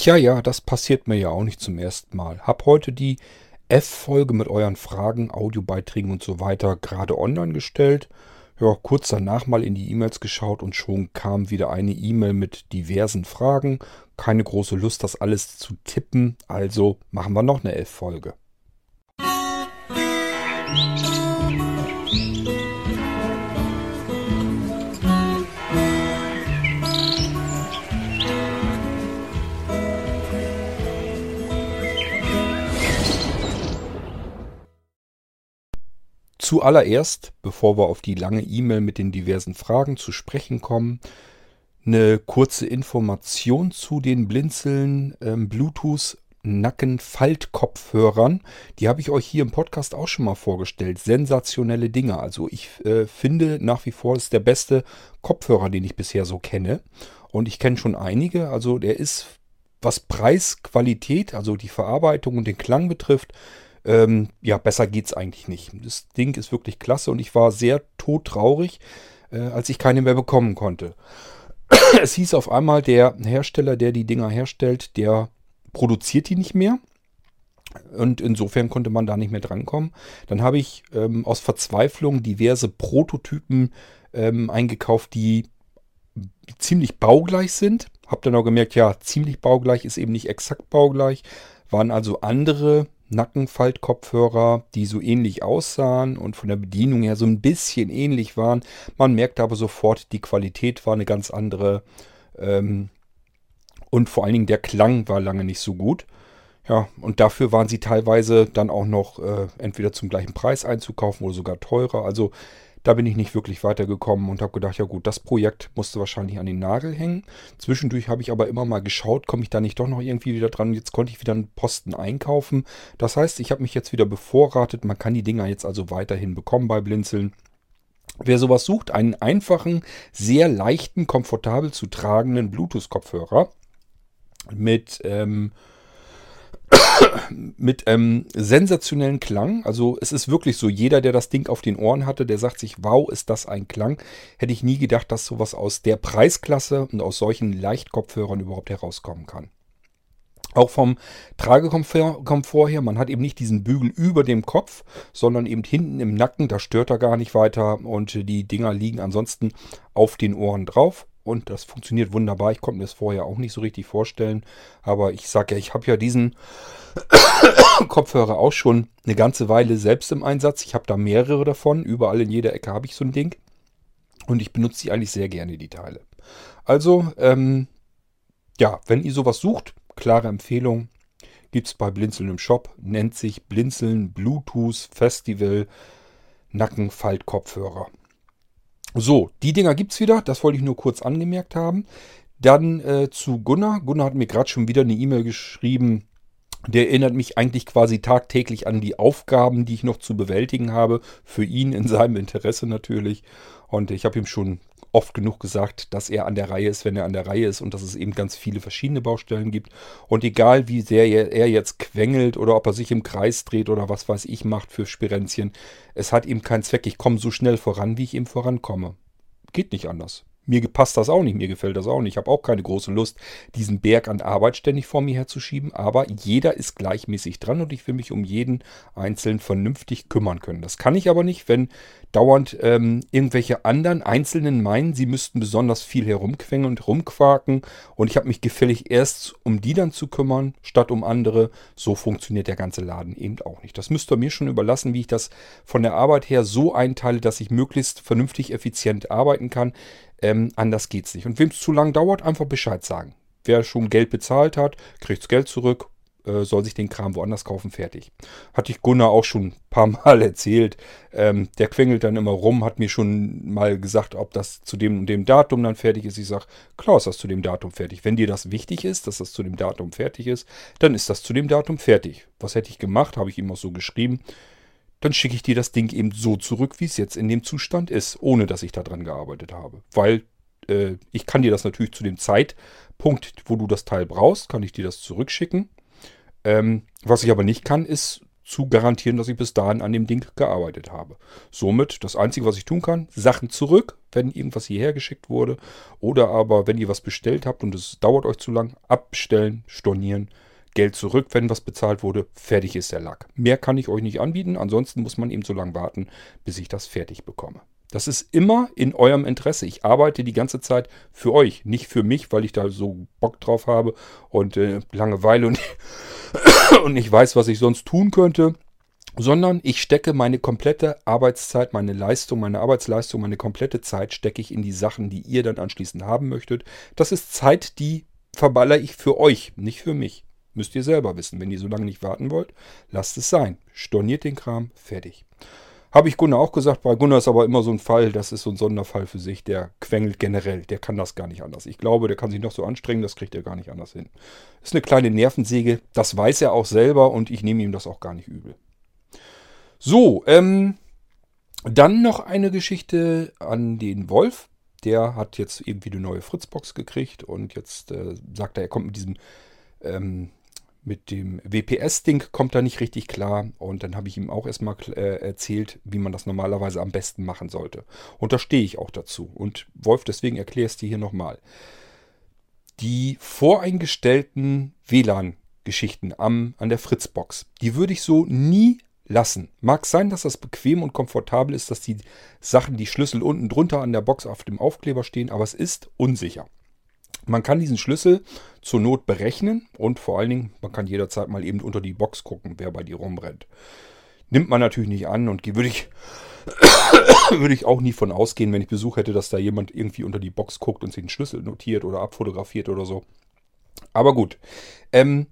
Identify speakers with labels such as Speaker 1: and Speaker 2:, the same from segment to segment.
Speaker 1: Tja, ja, das passiert mir ja auch nicht zum ersten Mal. Hab heute die F-Folge mit euren Fragen, Audiobeiträgen und so weiter gerade online gestellt. Ja, kurz danach mal in die E-Mails geschaut und schon kam wieder eine E-Mail mit diversen Fragen. Keine große Lust, das alles zu tippen, also machen wir noch eine F-Folge. Zuallererst, bevor wir auf die lange E-Mail mit den diversen Fragen zu sprechen kommen, eine kurze Information zu den Blinzeln ähm, Bluetooth Nackenfaltkopfhörern. Die habe ich euch hier im Podcast auch schon mal vorgestellt. Sensationelle Dinge. Also ich äh, finde nach wie vor ist der beste Kopfhörer, den ich bisher so kenne. Und ich kenne schon einige. Also der ist, was Preis, Qualität, also die Verarbeitung und den Klang betrifft, ähm, ja, besser geht's eigentlich nicht. Das Ding ist wirklich klasse und ich war sehr todtraurig, äh, als ich keine mehr bekommen konnte. es hieß auf einmal, der Hersteller, der die Dinger herstellt, der produziert die nicht mehr. Und insofern konnte man da nicht mehr drankommen. Dann habe ich ähm, aus Verzweiflung diverse Prototypen ähm, eingekauft, die ziemlich baugleich sind. Hab dann auch gemerkt, ja, ziemlich baugleich ist eben nicht exakt baugleich. Waren also andere Nackenfaltkopfhörer, die so ähnlich aussahen und von der Bedienung her so ein bisschen ähnlich waren. Man merkte aber sofort, die Qualität war eine ganz andere. Ähm, und vor allen Dingen der Klang war lange nicht so gut. Ja, und dafür waren sie teilweise dann auch noch äh, entweder zum gleichen Preis einzukaufen oder sogar teurer. Also da bin ich nicht wirklich weitergekommen und habe gedacht, ja gut, das Projekt musste wahrscheinlich an den Nagel hängen. Zwischendurch habe ich aber immer mal geschaut, komme ich da nicht doch noch irgendwie wieder dran. Jetzt konnte ich wieder einen Posten einkaufen. Das heißt, ich habe mich jetzt wieder bevorratet. Man kann die Dinger jetzt also weiterhin bekommen bei Blinzeln. Wer sowas sucht, einen einfachen, sehr leichten, komfortabel zu tragenden Bluetooth-Kopfhörer mit ähm, mit ähm, sensationellen Klang. Also es ist wirklich so, jeder, der das Ding auf den Ohren hatte, der sagt sich, wow, ist das ein Klang. Hätte ich nie gedacht, dass sowas aus der Preisklasse und aus solchen Leichtkopfhörern überhaupt herauskommen kann. Auch vom Tragekomfort her, man hat eben nicht diesen Bügel über dem Kopf, sondern eben hinten im Nacken, da stört er gar nicht weiter und die Dinger liegen ansonsten auf den Ohren drauf und das funktioniert wunderbar. Ich konnte mir das vorher auch nicht so richtig vorstellen. Aber ich sage ja, ich habe ja diesen Kopfhörer auch schon eine ganze Weile selbst im Einsatz. Ich habe da mehrere davon. Überall in jeder Ecke habe ich so ein Ding. Und ich benutze die eigentlich sehr gerne, die Teile. Also, ähm, ja, wenn ihr sowas sucht, klare Empfehlung. Gibt es bei Blinzeln im Shop. Nennt sich Blinzeln Bluetooth Festival Nackenfaltkopfhörer. So, die Dinger gibt es wieder. Das wollte ich nur kurz angemerkt haben. Dann äh, zu Gunnar. Gunnar hat mir gerade schon wieder eine E-Mail geschrieben. Der erinnert mich eigentlich quasi tagtäglich an die Aufgaben, die ich noch zu bewältigen habe. Für ihn in seinem Interesse natürlich. Und ich habe ihm schon oft genug gesagt, dass er an der Reihe ist, wenn er an der Reihe ist und dass es eben ganz viele verschiedene Baustellen gibt. Und egal wie sehr er jetzt quengelt oder ob er sich im Kreis dreht oder was weiß ich macht für Spirenzchen, es hat ihm keinen Zweck. Ich komme so schnell voran, wie ich eben vorankomme. Geht nicht anders. Mir passt das auch nicht, mir gefällt das auch nicht. Ich habe auch keine große Lust, diesen Berg an Arbeit ständig vor mir herzuschieben, aber jeder ist gleichmäßig dran und ich will mich um jeden einzeln vernünftig kümmern können. Das kann ich aber nicht, wenn dauernd ähm, irgendwelche anderen Einzelnen meinen, sie müssten besonders viel herumquengen und rumquaken und ich habe mich gefällig erst um die dann zu kümmern, statt um andere. So funktioniert der ganze Laden eben auch nicht. Das müsst ihr mir schon überlassen, wie ich das von der Arbeit her so einteile, dass ich möglichst vernünftig effizient arbeiten kann. Ähm, anders geht's nicht. Und wem es zu lang dauert, einfach Bescheid sagen. Wer schon Geld bezahlt hat, kriegt Geld zurück, äh, soll sich den Kram woanders kaufen, fertig. Hatte ich Gunnar auch schon ein paar Mal erzählt. Ähm, der quengelt dann immer rum, hat mir schon mal gesagt, ob das zu dem und dem Datum dann fertig ist. Ich sage, klar ist das zu dem Datum fertig. Wenn dir das wichtig ist, dass das zu dem Datum fertig ist, dann ist das zu dem Datum fertig. Was hätte ich gemacht? Habe ich ihm auch so geschrieben dann schicke ich dir das Ding eben so zurück, wie es jetzt in dem Zustand ist, ohne dass ich daran gearbeitet habe. Weil äh, ich kann dir das natürlich zu dem Zeitpunkt, wo du das Teil brauchst, kann ich dir das zurückschicken. Ähm, was ich aber nicht kann, ist zu garantieren, dass ich bis dahin an dem Ding gearbeitet habe. Somit das Einzige, was ich tun kann, Sachen zurück, wenn irgendwas hierher geschickt wurde. Oder aber, wenn ihr was bestellt habt und es dauert euch zu lang, abbestellen, stornieren, Geld zurück, wenn was bezahlt wurde. Fertig ist der Lack. Mehr kann ich euch nicht anbieten. Ansonsten muss man eben so lange warten, bis ich das fertig bekomme. Das ist immer in eurem Interesse. Ich arbeite die ganze Zeit für euch, nicht für mich, weil ich da so Bock drauf habe und äh, Langeweile und, und nicht weiß, was ich sonst tun könnte, sondern ich stecke meine komplette Arbeitszeit, meine Leistung, meine Arbeitsleistung, meine komplette Zeit stecke ich in die Sachen, die ihr dann anschließend haben möchtet. Das ist Zeit, die verballer ich für euch, nicht für mich. Müsst ihr selber wissen. Wenn ihr so lange nicht warten wollt, lasst es sein. Storniert den Kram, fertig. Habe ich Gunnar auch gesagt. Bei Gunnar ist aber immer so ein Fall, das ist so ein Sonderfall für sich. Der quengelt generell. Der kann das gar nicht anders. Ich glaube, der kann sich noch so anstrengen, das kriegt er gar nicht anders hin. Ist eine kleine Nervensäge. Das weiß er auch selber und ich nehme ihm das auch gar nicht übel. So, ähm, dann noch eine Geschichte an den Wolf. Der hat jetzt irgendwie eine neue Fritzbox gekriegt und jetzt äh, sagt er, er kommt mit diesem ähm, mit dem WPS-Ding kommt er nicht richtig klar. Und dann habe ich ihm auch erstmal äh, erzählt, wie man das normalerweise am besten machen sollte. Und da stehe ich auch dazu. Und Wolf, deswegen erkläre ich es dir hier nochmal. Die voreingestellten WLAN-Geschichten an der Fritzbox, die würde ich so nie lassen. Mag sein, dass das bequem und komfortabel ist, dass die Sachen, die Schlüssel unten drunter an der Box auf dem Aufkleber stehen, aber es ist unsicher. Man kann diesen Schlüssel zur Not berechnen und vor allen Dingen, man kann jederzeit mal eben unter die Box gucken, wer bei dir rumrennt. Nimmt man natürlich nicht an und würde ich, würde ich auch nie von ausgehen, wenn ich Besuch hätte, dass da jemand irgendwie unter die Box guckt und sich den Schlüssel notiert oder abfotografiert oder so. Aber gut, ähm,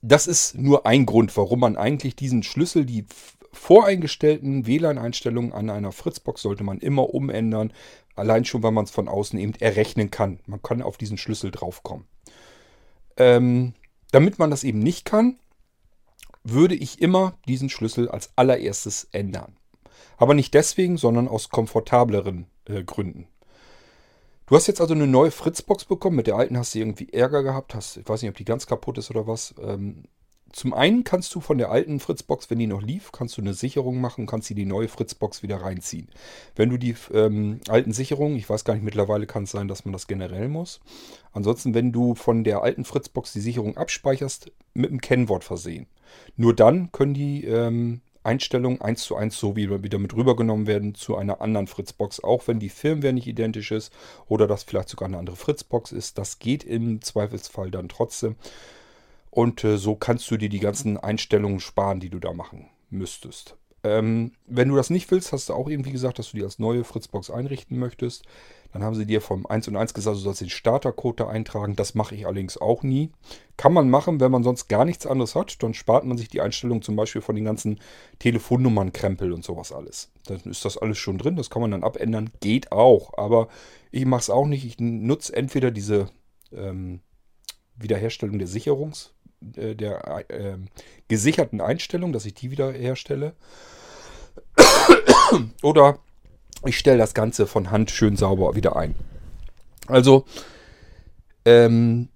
Speaker 1: das ist nur ein Grund, warum man eigentlich diesen Schlüssel, die voreingestellten WLAN-Einstellungen an einer Fritzbox sollte man immer umändern. Allein schon, weil man es von außen eben errechnen kann. Man kann auf diesen Schlüssel draufkommen. Ähm, damit man das eben nicht kann, würde ich immer diesen Schlüssel als allererstes ändern. Aber nicht deswegen, sondern aus komfortableren äh, Gründen. Du hast jetzt also eine neue Fritzbox bekommen. Mit der alten hast du irgendwie Ärger gehabt. Hast, ich weiß nicht, ob die ganz kaputt ist oder was. Ähm, zum einen kannst du von der alten Fritzbox, wenn die noch lief, kannst du eine Sicherung machen, kannst sie die neue Fritzbox wieder reinziehen. Wenn du die ähm, alten Sicherungen, ich weiß gar nicht, mittlerweile kann es sein, dass man das generell muss. Ansonsten, wenn du von der alten Fritzbox die Sicherung abspeicherst, mit einem Kennwort versehen. Nur dann können die ähm, Einstellungen eins zu eins so wieder, wieder mit rübergenommen werden zu einer anderen Fritzbox, auch wenn die Firmware nicht identisch ist oder das vielleicht sogar eine andere Fritzbox ist. Das geht im Zweifelsfall dann trotzdem. Und äh, so kannst du dir die ganzen Einstellungen sparen, die du da machen müsstest. Ähm, wenn du das nicht willst, hast du auch irgendwie gesagt, dass du die als neue Fritzbox einrichten möchtest. Dann haben sie dir vom 1 und 1 gesagt, du sollst den Startercode da eintragen. Das mache ich allerdings auch nie. Kann man machen, wenn man sonst gar nichts anderes hat. Dann spart man sich die Einstellung zum Beispiel von den ganzen Telefonnummern-Krempel und sowas alles. Dann ist das alles schon drin. Das kann man dann abändern. Geht auch. Aber ich mache es auch nicht. Ich nutze entweder diese ähm, Wiederherstellung der Sicherungs- äh, der äh, gesicherten Einstellung, dass ich die wieder herstelle. Oder ich stelle das Ganze von Hand schön sauber wieder ein. Also, ähm,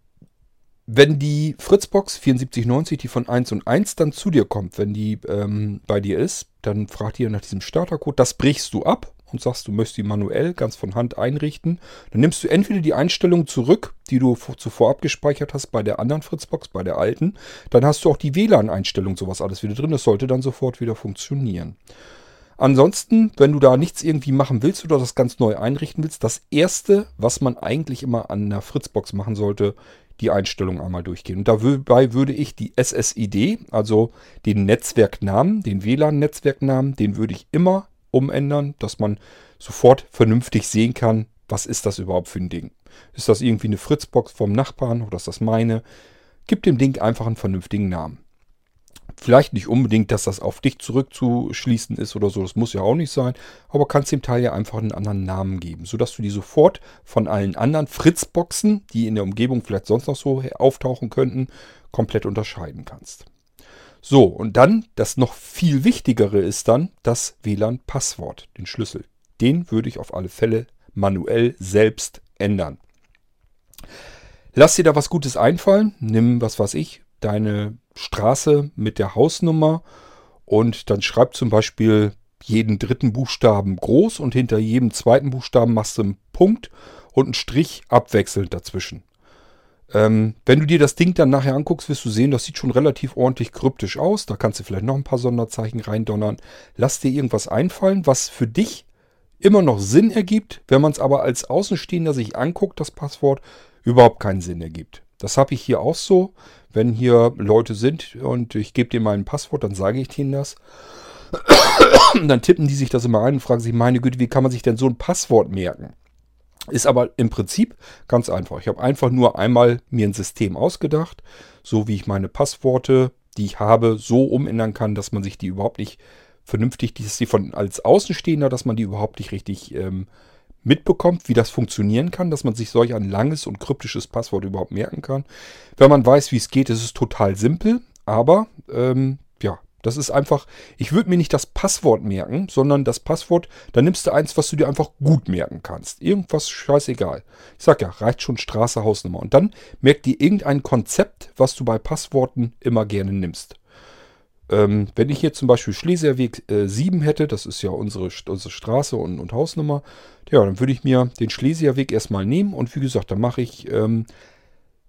Speaker 1: wenn die Fritzbox 7490, die von 1 und 1 dann zu dir kommt, wenn die ähm, bei dir ist, dann fragt ihr nach diesem Startercode. Das brichst du ab und sagst, du möchtest die manuell ganz von Hand einrichten, dann nimmst du entweder die Einstellung zurück, die du zuvor abgespeichert hast bei der anderen Fritzbox, bei der alten. Dann hast du auch die WLAN-Einstellung, sowas alles wieder drin. Das sollte dann sofort wieder funktionieren. Ansonsten, wenn du da nichts irgendwie machen willst oder das ganz neu einrichten willst, das erste, was man eigentlich immer an der Fritzbox machen sollte, die Einstellung einmal durchgehen. Und dabei würde ich die SSID, also den Netzwerknamen, den WLAN-Netzwerknamen, den würde ich immer umändern, dass man sofort vernünftig sehen kann, was ist das überhaupt für ein Ding. Ist das irgendwie eine Fritzbox vom Nachbarn oder ist das meine? Gib dem Ding einfach einen vernünftigen Namen. Vielleicht nicht unbedingt, dass das auf dich zurückzuschließen ist oder so, das muss ja auch nicht sein, aber kannst dem Teil ja einfach einen anderen Namen geben, sodass du die sofort von allen anderen Fritzboxen, die in der Umgebung vielleicht sonst noch so auftauchen könnten, komplett unterscheiden kannst. So, und dann, das noch viel wichtigere ist dann das WLAN-Passwort, den Schlüssel. Den würde ich auf alle Fälle manuell selbst ändern. Lass dir da was Gutes einfallen. Nimm, was weiß ich, deine Straße mit der Hausnummer und dann schreib zum Beispiel jeden dritten Buchstaben groß und hinter jedem zweiten Buchstaben machst du einen Punkt und einen Strich abwechselnd dazwischen. Ähm, wenn du dir das Ding dann nachher anguckst, wirst du sehen, das sieht schon relativ ordentlich kryptisch aus. Da kannst du vielleicht noch ein paar Sonderzeichen reindonnern. Lass dir irgendwas einfallen, was für dich immer noch Sinn ergibt, wenn man es aber als Außenstehender sich anguckt, das Passwort überhaupt keinen Sinn ergibt. Das habe ich hier auch so. Wenn hier Leute sind und ich gebe dir mal ein Passwort, dann sage ich denen das. dann tippen die sich das immer ein und fragen sich, meine Güte, wie kann man sich denn so ein Passwort merken? Ist aber im Prinzip ganz einfach. Ich habe einfach nur einmal mir ein System ausgedacht, so wie ich meine Passworte, die ich habe, so umändern kann, dass man sich die überhaupt nicht vernünftig, dass die von als Außenstehender, dass man die überhaupt nicht richtig ähm, mitbekommt, wie das funktionieren kann, dass man sich solch ein langes und kryptisches Passwort überhaupt merken kann. Wenn man weiß, wie es geht, ist es total simpel, aber ähm, ja, das ist einfach, ich würde mir nicht das Passwort merken, sondern das Passwort, da nimmst du eins, was du dir einfach gut merken kannst. Irgendwas scheißegal. Ich sag ja, reicht schon Straße, Hausnummer. Und dann merkt dir irgendein Konzept, was du bei Passworten immer gerne nimmst. Ähm, wenn ich hier zum Beispiel Schlesierweg äh, 7 hätte, das ist ja unsere, unsere Straße und, und Hausnummer, ja, dann würde ich mir den Schlesierweg erstmal nehmen und wie gesagt, dann mache ich ähm,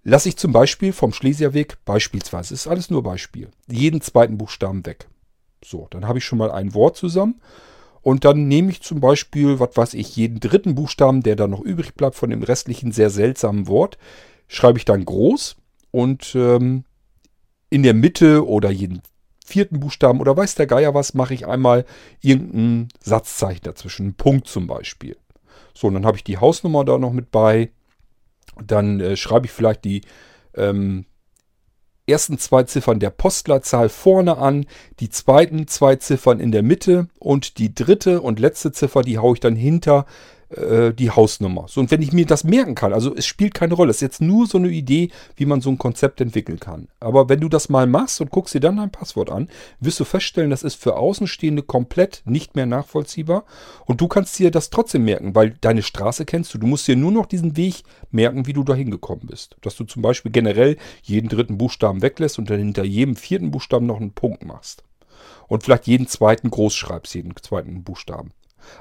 Speaker 1: lasse ich zum Beispiel vom Schlesierweg beispielsweise, ist alles nur Beispiel, jeden zweiten Buchstaben weg. So, dann habe ich schon mal ein Wort zusammen. Und dann nehme ich zum Beispiel, was weiß ich, jeden dritten Buchstaben, der da noch übrig bleibt von dem restlichen sehr seltsamen Wort, schreibe ich dann groß und ähm, in der Mitte oder jeden vierten Buchstaben oder weiß der Geier was, mache ich einmal irgendein Satzzeichen dazwischen, einen Punkt zum Beispiel. So, und dann habe ich die Hausnummer da noch mit bei dann äh, schreibe ich vielleicht die ähm, ersten zwei Ziffern der Postleitzahl vorne an, die zweiten zwei Ziffern in der Mitte und die dritte und letzte Ziffer, die haue ich dann hinter äh, die Hausnummer. So, und wenn ich mir das merken kann, also es spielt keine Rolle, es ist jetzt nur so eine Idee, wie man so ein Konzept entwickeln kann. Aber wenn du das mal machst und guckst dir dann dein Passwort an, wirst du feststellen, das ist für Außenstehende komplett nicht mehr nachvollziehbar. Und du kannst dir das trotzdem merken, weil deine Straße kennst du. Du musst dir nur noch diesen Weg merken, wie du da hingekommen bist. Dass du zum Beispiel generell jeden dritten Buchstaben weglässt und dann hinter jedem vierten Buchstaben noch einen Punkt machst. Und vielleicht jeden zweiten groß schreibst, jeden zweiten Buchstaben.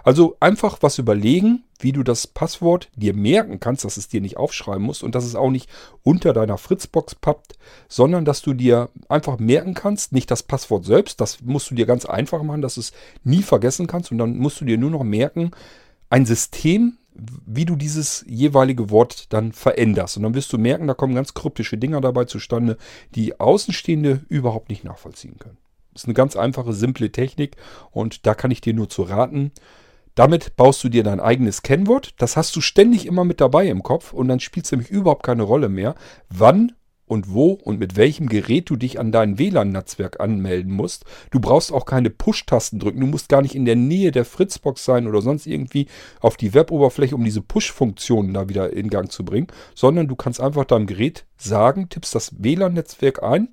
Speaker 1: Also einfach was überlegen, wie du das Passwort dir merken kannst, dass es dir nicht aufschreiben musst und dass es auch nicht unter deiner Fritzbox pappt, sondern dass du dir einfach merken kannst, nicht das Passwort selbst, das musst du dir ganz einfach machen, dass du es nie vergessen kannst und dann musst du dir nur noch merken, ein System, wie du dieses jeweilige Wort dann veränderst. Und dann wirst du merken, da kommen ganz kryptische Dinger dabei zustande, die Außenstehende überhaupt nicht nachvollziehen können. Ist eine ganz einfache, simple Technik und da kann ich dir nur zu raten. Damit baust du dir dein eigenes Kennwort. Das hast du ständig immer mit dabei im Kopf und dann spielt es nämlich überhaupt keine Rolle mehr, wann und wo und mit welchem Gerät du dich an dein WLAN-Netzwerk anmelden musst. Du brauchst auch keine Push-Tasten drücken. Du musst gar nicht in der Nähe der Fritzbox sein oder sonst irgendwie auf die Web-Oberfläche, um diese Push-Funktionen da wieder in Gang zu bringen, sondern du kannst einfach deinem Gerät sagen, tippst das WLAN-Netzwerk ein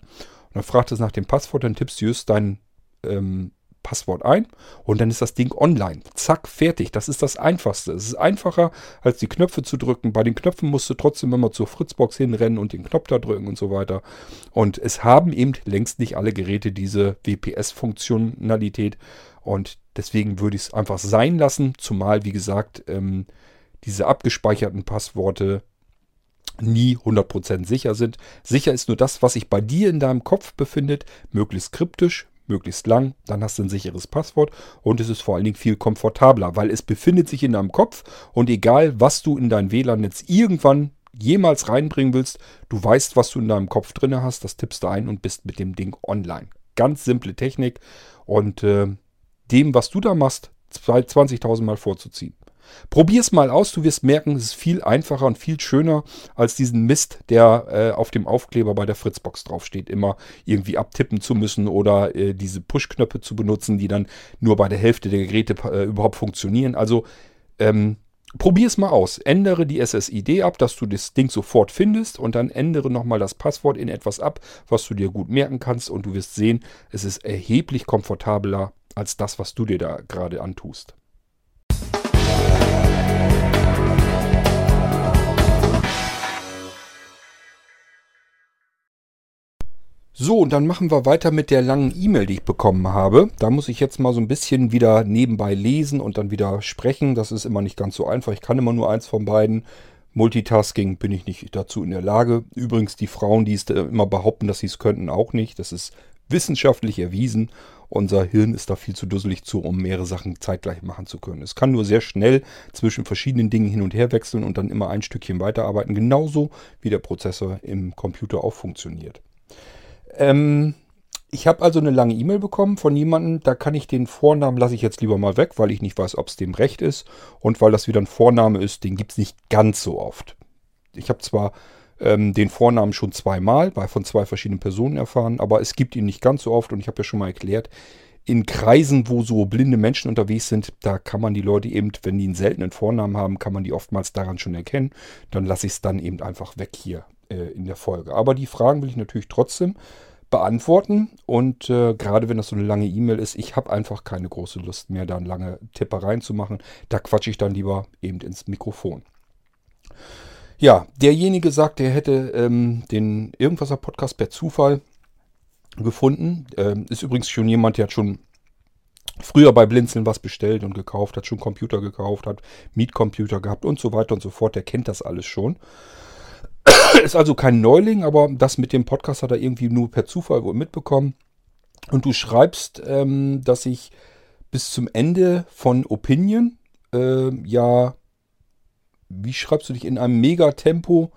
Speaker 1: dann fragt es nach dem Passwort, dann tippst du just dein ähm, Passwort ein und dann ist das Ding online. Zack, fertig. Das ist das Einfachste. Es ist einfacher, als die Knöpfe zu drücken. Bei den Knöpfen musst du trotzdem immer zur Fritzbox hinrennen und den Knopf da drücken und so weiter. Und es haben eben längst nicht alle Geräte diese WPS-Funktionalität. Und deswegen würde ich es einfach sein lassen. Zumal, wie gesagt, ähm, diese abgespeicherten Passworte nie 100% sicher sind. Sicher ist nur das, was sich bei dir in deinem Kopf befindet, möglichst kryptisch, möglichst lang, dann hast du ein sicheres Passwort und es ist vor allen Dingen viel komfortabler, weil es befindet sich in deinem Kopf und egal, was du in dein WLAN-Netz irgendwann jemals reinbringen willst, du weißt, was du in deinem Kopf drin hast, das tippst du ein und bist mit dem Ding online. Ganz simple Technik und äh, dem, was du da machst, 20.000 Mal vorzuziehen. Probier es mal aus, du wirst merken, es ist viel einfacher und viel schöner als diesen Mist, der äh, auf dem Aufkleber bei der Fritzbox draufsteht, immer irgendwie abtippen zu müssen oder äh, diese Push-Knöpfe zu benutzen, die dann nur bei der Hälfte der Geräte äh, überhaupt funktionieren. Also ähm, probier es mal aus. Ändere die SSID ab, dass du das Ding sofort findest und dann ändere nochmal das Passwort in etwas ab, was du dir gut merken kannst und du wirst sehen, es ist erheblich komfortabler als das, was du dir da gerade antust. So, und dann machen wir weiter mit der langen E-Mail, die ich bekommen habe. Da muss ich jetzt mal so ein bisschen wieder nebenbei lesen und dann wieder sprechen. Das ist immer nicht ganz so einfach. Ich kann immer nur eins von beiden. Multitasking bin ich nicht dazu in der Lage. Übrigens, die Frauen, die es immer behaupten, dass sie es könnten, auch nicht. Das ist wissenschaftlich erwiesen. Unser Hirn ist da viel zu dusselig zu, um mehrere Sachen zeitgleich machen zu können. Es kann nur sehr schnell zwischen verschiedenen Dingen hin und her wechseln und dann immer ein Stückchen weiterarbeiten. Genauso wie der Prozessor im Computer auch funktioniert. Ähm, ich habe also eine lange E-Mail bekommen von jemandem, da kann ich den Vornamen, lasse ich jetzt lieber mal weg, weil ich nicht weiß, ob es dem recht ist und weil das wieder ein Vorname ist, den gibt es nicht ganz so oft. Ich habe zwar ähm, den Vornamen schon zweimal bei von zwei verschiedenen Personen erfahren, aber es gibt ihn nicht ganz so oft und ich habe ja schon mal erklärt, in Kreisen, wo so blinde Menschen unterwegs sind, da kann man die Leute eben, wenn die einen seltenen Vornamen haben, kann man die oftmals daran schon erkennen. Dann lasse ich es dann eben einfach weg hier äh, in der Folge. Aber die Fragen will ich natürlich trotzdem beantworten. Und äh, gerade wenn das so eine lange E-Mail ist, ich habe einfach keine große Lust mehr, da lange Tippereien zu machen. Da quatsche ich dann lieber eben ins Mikrofon. Ja, derjenige sagt, er hätte ähm, den Irgendwaser Podcast per Zufall gefunden. Ähm, ist übrigens schon jemand, der hat schon früher bei Blinzeln was bestellt und gekauft, hat schon Computer gekauft, hat Mietcomputer gehabt und so weiter und so fort. Der kennt das alles schon. Ist also kein Neuling, aber das mit dem Podcast hat er irgendwie nur per Zufall wohl mitbekommen. Und du schreibst, ähm, dass ich bis zum Ende von Opinion, äh, ja, wie schreibst du dich, in einem Megatempo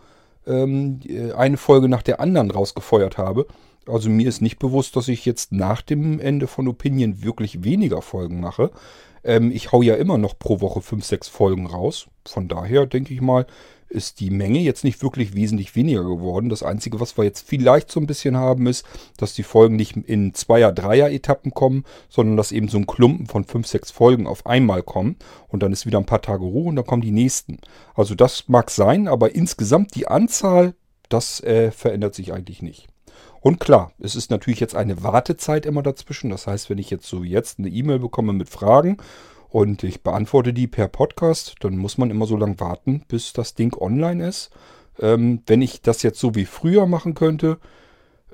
Speaker 1: ähm, äh, eine Folge nach der anderen rausgefeuert habe. Also mir ist nicht bewusst, dass ich jetzt nach dem Ende von Opinion wirklich weniger Folgen mache. Ähm, ich hau ja immer noch pro Woche 5, 6 Folgen raus. Von daher denke ich mal, ist die Menge jetzt nicht wirklich wesentlich weniger geworden. Das Einzige, was wir jetzt vielleicht so ein bisschen haben, ist, dass die Folgen nicht in Zweier-, Dreier-Etappen kommen, sondern dass eben so ein Klumpen von fünf, sechs Folgen auf einmal kommen und dann ist wieder ein paar Tage Ruhe und dann kommen die nächsten. Also das mag sein, aber insgesamt die Anzahl, das äh, verändert sich eigentlich nicht. Und klar, es ist natürlich jetzt eine Wartezeit immer dazwischen. Das heißt, wenn ich jetzt so wie jetzt eine E-Mail bekomme mit Fragen und ich beantworte die per Podcast, dann muss man immer so lange warten, bis das Ding online ist. Ähm, wenn ich das jetzt so wie früher machen könnte,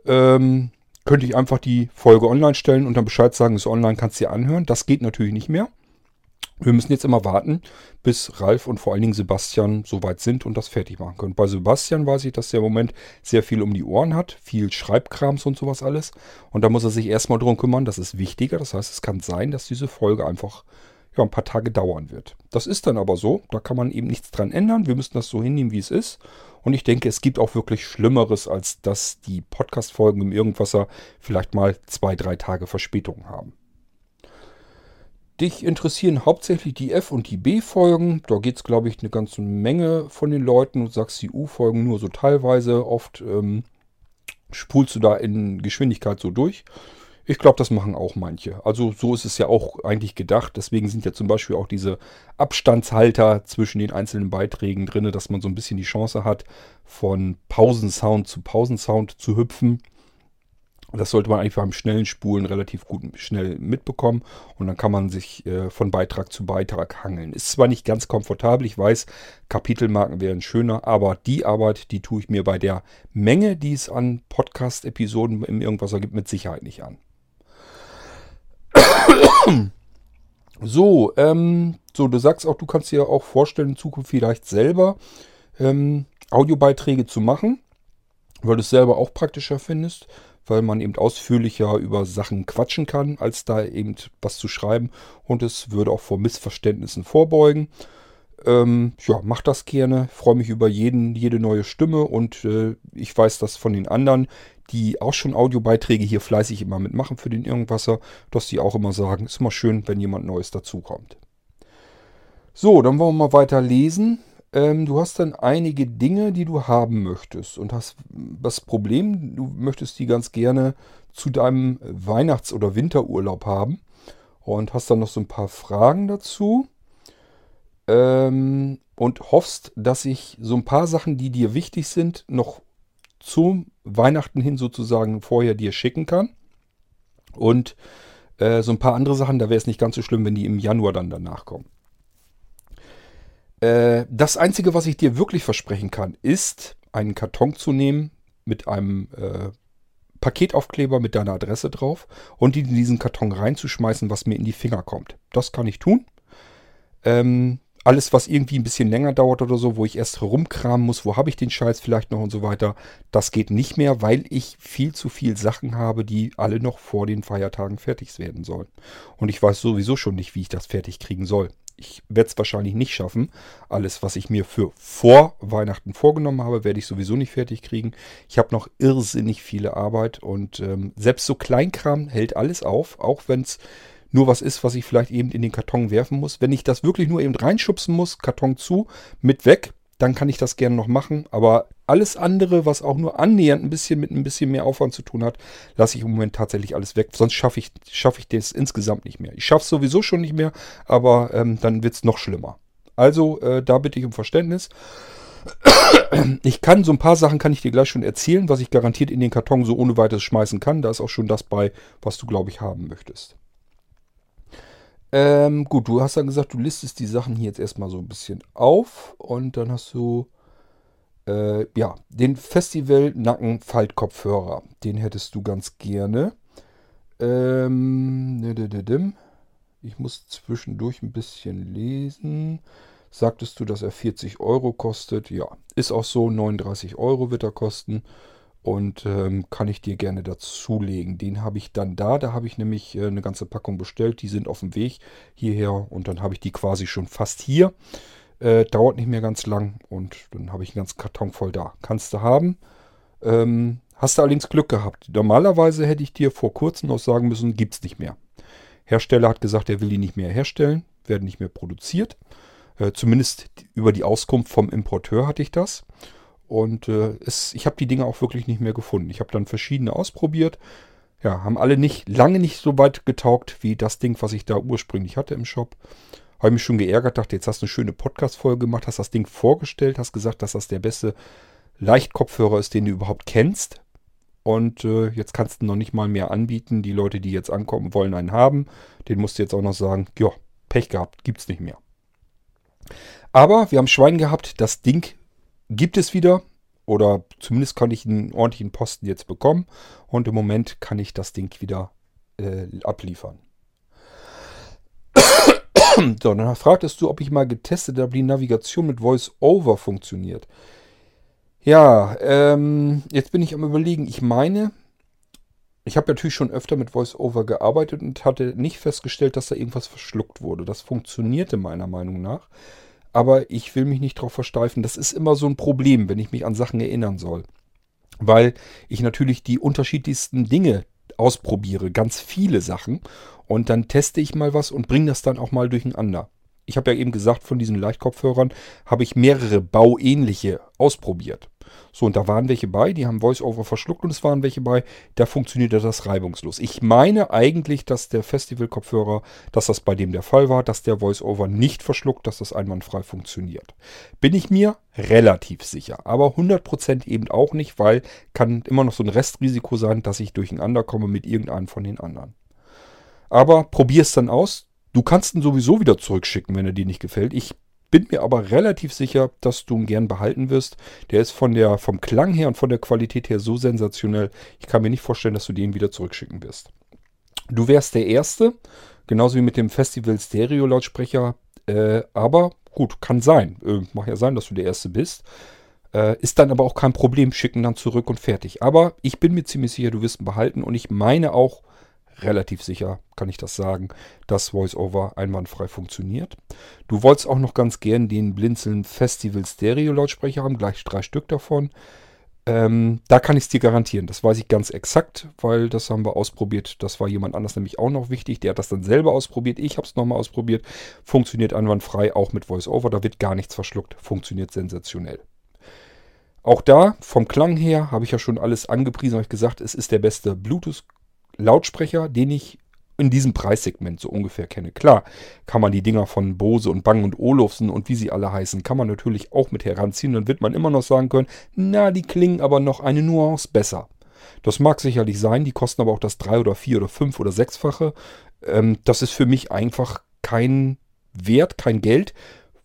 Speaker 1: ähm, könnte ich einfach die Folge online stellen und dann Bescheid sagen, ist online, kannst du dir anhören. Das geht natürlich nicht mehr. Wir müssen jetzt immer warten, bis Ralf und vor allen Dingen Sebastian soweit sind und das fertig machen können. Bei Sebastian weiß ich, dass der im Moment sehr viel um die Ohren hat, viel Schreibkrams und sowas alles. Und da muss er sich erstmal drum kümmern, das ist wichtiger. Das heißt, es kann sein, dass diese Folge einfach ja, ein paar Tage dauern wird. Das ist dann aber so, da kann man eben nichts dran ändern. Wir müssen das so hinnehmen, wie es ist. Und ich denke, es gibt auch wirklich Schlimmeres, als dass die Podcast-Folgen im Irgendwasser vielleicht mal zwei, drei Tage Verspätung haben. Dich interessieren hauptsächlich die F- und die B-Folgen. Da geht es, glaube ich, eine ganze Menge von den Leuten. Du sagst die U-Folgen nur so teilweise. Oft ähm, spulst du da in Geschwindigkeit so durch. Ich glaube, das machen auch manche. Also so ist es ja auch eigentlich gedacht. Deswegen sind ja zum Beispiel auch diese Abstandshalter zwischen den einzelnen Beiträgen drin, dass man so ein bisschen die Chance hat, von Pausensound zu Pausensound zu hüpfen. Das sollte man eigentlich beim schnellen Spulen relativ gut schnell mitbekommen und dann kann man sich äh, von Beitrag zu Beitrag hangeln. Ist zwar nicht ganz komfortabel, ich weiß, Kapitelmarken wären schöner, aber die Arbeit, die tue ich mir bei der Menge, die es an Podcast-Episoden im Irgendwas gibt, mit Sicherheit nicht an. So, ähm, so, du sagst auch, du kannst dir auch vorstellen, in Zukunft vielleicht selber ähm, Audiobeiträge zu machen, weil du es selber auch praktischer findest, weil man eben ausführlicher über Sachen quatschen kann, als da eben was zu schreiben und es würde auch vor Missverständnissen vorbeugen. Ähm, ja, mach das gerne. Freue mich über jeden, jede neue Stimme und äh, ich weiß das von den anderen, die auch schon Audiobeiträge hier fleißig immer mitmachen für den Irgendwasser, dass die auch immer sagen, ist immer schön, wenn jemand Neues dazukommt. So, dann wollen wir mal weiter lesen. Ähm, du hast dann einige Dinge, die du haben möchtest und hast das Problem, du möchtest die ganz gerne zu deinem Weihnachts- oder Winterurlaub haben und hast dann noch so ein paar Fragen dazu ähm, und hoffst, dass ich so ein paar Sachen, die dir wichtig sind, noch zum Weihnachten hin sozusagen vorher dir schicken kann. Und äh, so ein paar andere Sachen, da wäre es nicht ganz so schlimm, wenn die im Januar dann danach kommen. Äh, das Einzige, was ich dir wirklich versprechen kann, ist, einen Karton zu nehmen mit einem äh, Paketaufkleber mit deiner Adresse drauf und in diesen Karton reinzuschmeißen, was mir in die Finger kommt. Das kann ich tun. Ähm, alles, was irgendwie ein bisschen länger dauert oder so, wo ich erst herumkramen muss, wo habe ich den Scheiß vielleicht noch und so weiter, das geht nicht mehr, weil ich viel zu viel Sachen habe, die alle noch vor den Feiertagen fertig werden sollen. Und ich weiß sowieso schon nicht, wie ich das fertig kriegen soll. Ich werde es wahrscheinlich nicht schaffen. Alles, was ich mir für vor Weihnachten vorgenommen habe, werde ich sowieso nicht fertig kriegen. Ich habe noch irrsinnig viele Arbeit und ähm, selbst so Kleinkram hält alles auf, auch wenn es nur was ist, was ich vielleicht eben in den Karton werfen muss. Wenn ich das wirklich nur eben reinschubsen muss, Karton zu, mit weg, dann kann ich das gerne noch machen. Aber alles andere, was auch nur annähernd ein bisschen mit ein bisschen mehr Aufwand zu tun hat, lasse ich im Moment tatsächlich alles weg. Sonst schaffe ich, schaffe ich das insgesamt nicht mehr. Ich schaffe es sowieso schon nicht mehr, aber ähm, dann wird es noch schlimmer. Also äh, da bitte ich um Verständnis. Ich kann so ein paar Sachen kann ich dir gleich schon erzählen, was ich garantiert in den Karton so ohne weiteres schmeißen kann. Da ist auch schon das bei, was du glaube ich haben möchtest. Ähm, gut, du hast dann gesagt, du listest die Sachen hier jetzt erstmal so ein bisschen auf und dann hast du äh, ja den Festival Nacken Faltkopfhörer. Den hättest du ganz gerne. Ähm, ich muss zwischendurch ein bisschen lesen. Sagtest du, dass er 40 Euro kostet? Ja, ist auch so. 39 Euro wird er kosten und ähm, kann ich dir gerne dazulegen. Den habe ich dann da. Da habe ich nämlich äh, eine ganze Packung bestellt. Die sind auf dem Weg hierher und dann habe ich die quasi schon fast hier. Äh, dauert nicht mehr ganz lang und dann habe ich einen ganzen Karton voll da. Kannst du haben. Ähm, hast du allerdings Glück gehabt. Normalerweise hätte ich dir vor kurzem noch sagen müssen, gibt es nicht mehr. Hersteller hat gesagt, er will die nicht mehr herstellen, werden nicht mehr produziert. Äh, zumindest über die Auskunft vom Importeur hatte ich das. Und äh, es, ich habe die Dinge auch wirklich nicht mehr gefunden. Ich habe dann verschiedene ausprobiert. Ja, haben alle nicht, lange nicht so weit getaugt wie das Ding, was ich da ursprünglich hatte im Shop. Habe mich schon geärgert, dachte, jetzt hast du eine schöne Podcast-Folge gemacht, hast das Ding vorgestellt, hast gesagt, dass das der beste Leichtkopfhörer ist, den du überhaupt kennst. Und äh, jetzt kannst du noch nicht mal mehr anbieten. Die Leute, die jetzt ankommen, wollen einen haben. Den musst du jetzt auch noch sagen, ja, Pech gehabt, gibt's nicht mehr. Aber wir haben Schwein gehabt, das Ding gibt es wieder. Oder zumindest kann ich einen ordentlichen Posten jetzt bekommen. Und im Moment kann ich das Ding wieder äh, abliefern. so, dann fragtest du, ob ich mal getestet habe, die Navigation mit Voice-Over funktioniert. Ja, ähm, jetzt bin ich am überlegen. Ich meine, ich habe natürlich schon öfter mit VoiceOver gearbeitet und hatte nicht festgestellt, dass da irgendwas verschluckt wurde. Das funktionierte meiner Meinung nach aber ich will mich nicht darauf versteifen. Das ist immer so ein Problem, wenn ich mich an Sachen erinnern soll. Weil ich natürlich die unterschiedlichsten Dinge ausprobiere, ganz viele Sachen. Und dann teste ich mal was und bringe das dann auch mal durcheinander. Ich habe ja eben gesagt, von diesen Leichtkopfhörern habe ich mehrere bauähnliche ausprobiert. So, und da waren welche bei, die haben VoiceOver verschluckt und es waren welche bei, da funktionierte das reibungslos. Ich meine eigentlich, dass der Festival-Kopfhörer, dass das bei dem der Fall war, dass der VoiceOver nicht verschluckt, dass das einwandfrei funktioniert. Bin ich mir relativ sicher, aber 100% eben auch nicht, weil kann immer noch so ein Restrisiko sein, dass ich durcheinander komme mit irgendeinem von den anderen. Aber probier es dann aus. Du kannst ihn sowieso wieder zurückschicken, wenn er dir nicht gefällt. Ich bin mir aber relativ sicher, dass du ihn gern behalten wirst. Der ist von der, vom Klang her und von der Qualität her so sensationell. Ich kann mir nicht vorstellen, dass du den wieder zurückschicken wirst. Du wärst der Erste, genauso wie mit dem Festival Stereo Lautsprecher. Äh, aber gut, kann sein. Äh, mag ja sein, dass du der Erste bist. Äh, ist dann aber auch kein Problem, schicken dann zurück und fertig. Aber ich bin mir ziemlich sicher, du wirst ihn behalten und ich meine auch, relativ sicher kann ich das sagen, dass VoiceOver einwandfrei funktioniert. Du wolltest auch noch ganz gern den Blinzeln Festival Stereo Lautsprecher haben, gleich drei Stück davon. Ähm, da kann ich es dir garantieren. Das weiß ich ganz exakt, weil das haben wir ausprobiert. Das war jemand anders nämlich auch noch wichtig. Der hat das dann selber ausprobiert. Ich habe es nochmal ausprobiert. Funktioniert einwandfrei, auch mit VoiceOver. Da wird gar nichts verschluckt. Funktioniert sensationell. Auch da, vom Klang her, habe ich ja schon alles angepriesen, habe ich gesagt, es ist der beste Bluetooth Lautsprecher, den ich in diesem Preissegment so ungefähr kenne. Klar, kann man die Dinger von Bose und Bang und Olufsen und wie sie alle heißen, kann man natürlich auch mit heranziehen. Dann wird man immer noch sagen können, na, die klingen aber noch eine Nuance besser. Das mag sicherlich sein, die kosten aber auch das drei oder vier oder fünf oder sechsfache. Ähm, das ist für mich einfach kein Wert, kein Geld,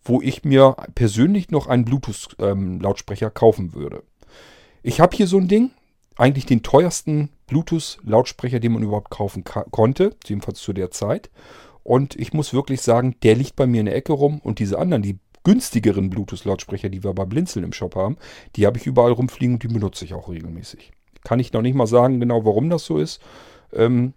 Speaker 1: wo ich mir persönlich noch einen Bluetooth-Lautsprecher ähm, kaufen würde. Ich habe hier so ein Ding, eigentlich den teuersten Bluetooth-Lautsprecher, den man überhaupt kaufen konnte, jedenfalls zu der Zeit. Und ich muss wirklich sagen, der liegt bei mir in der Ecke rum und diese anderen, die günstigeren Bluetooth-Lautsprecher, die wir bei Blinzeln im Shop haben, die habe ich überall rumfliegen und die benutze ich auch regelmäßig. Kann ich noch nicht mal sagen, genau warum das so ist. Ähm,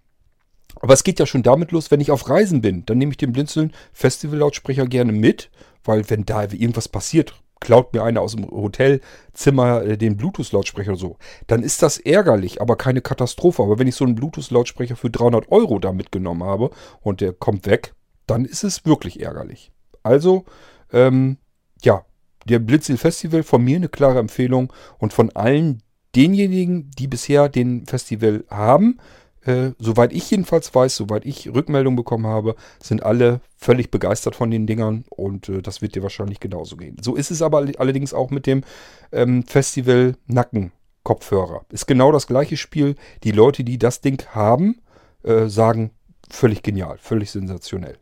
Speaker 1: aber es geht ja schon damit los, wenn ich auf Reisen bin, dann nehme ich den Blinzeln Festival-Lautsprecher gerne mit, weil wenn da irgendwas passiert, klaut mir einer aus dem Hotelzimmer äh, den Bluetooth-Lautsprecher so, dann ist das ärgerlich, aber keine Katastrophe. Aber wenn ich so einen Bluetooth-Lautsprecher für 300 Euro da mitgenommen habe und der kommt weg, dann ist es wirklich ärgerlich. Also, ähm, ja, der Blitzil Festival von mir eine klare Empfehlung und von allen denjenigen, die bisher den Festival haben, äh, soweit ich jedenfalls weiß, soweit ich Rückmeldung bekommen habe, sind alle völlig begeistert von den Dingern und äh, das wird dir wahrscheinlich genauso gehen. So ist es aber allerdings auch mit dem ähm, Festival Nacken-Kopfhörer. Ist genau das gleiche Spiel. Die Leute, die das Ding haben, äh, sagen völlig genial, völlig sensationell.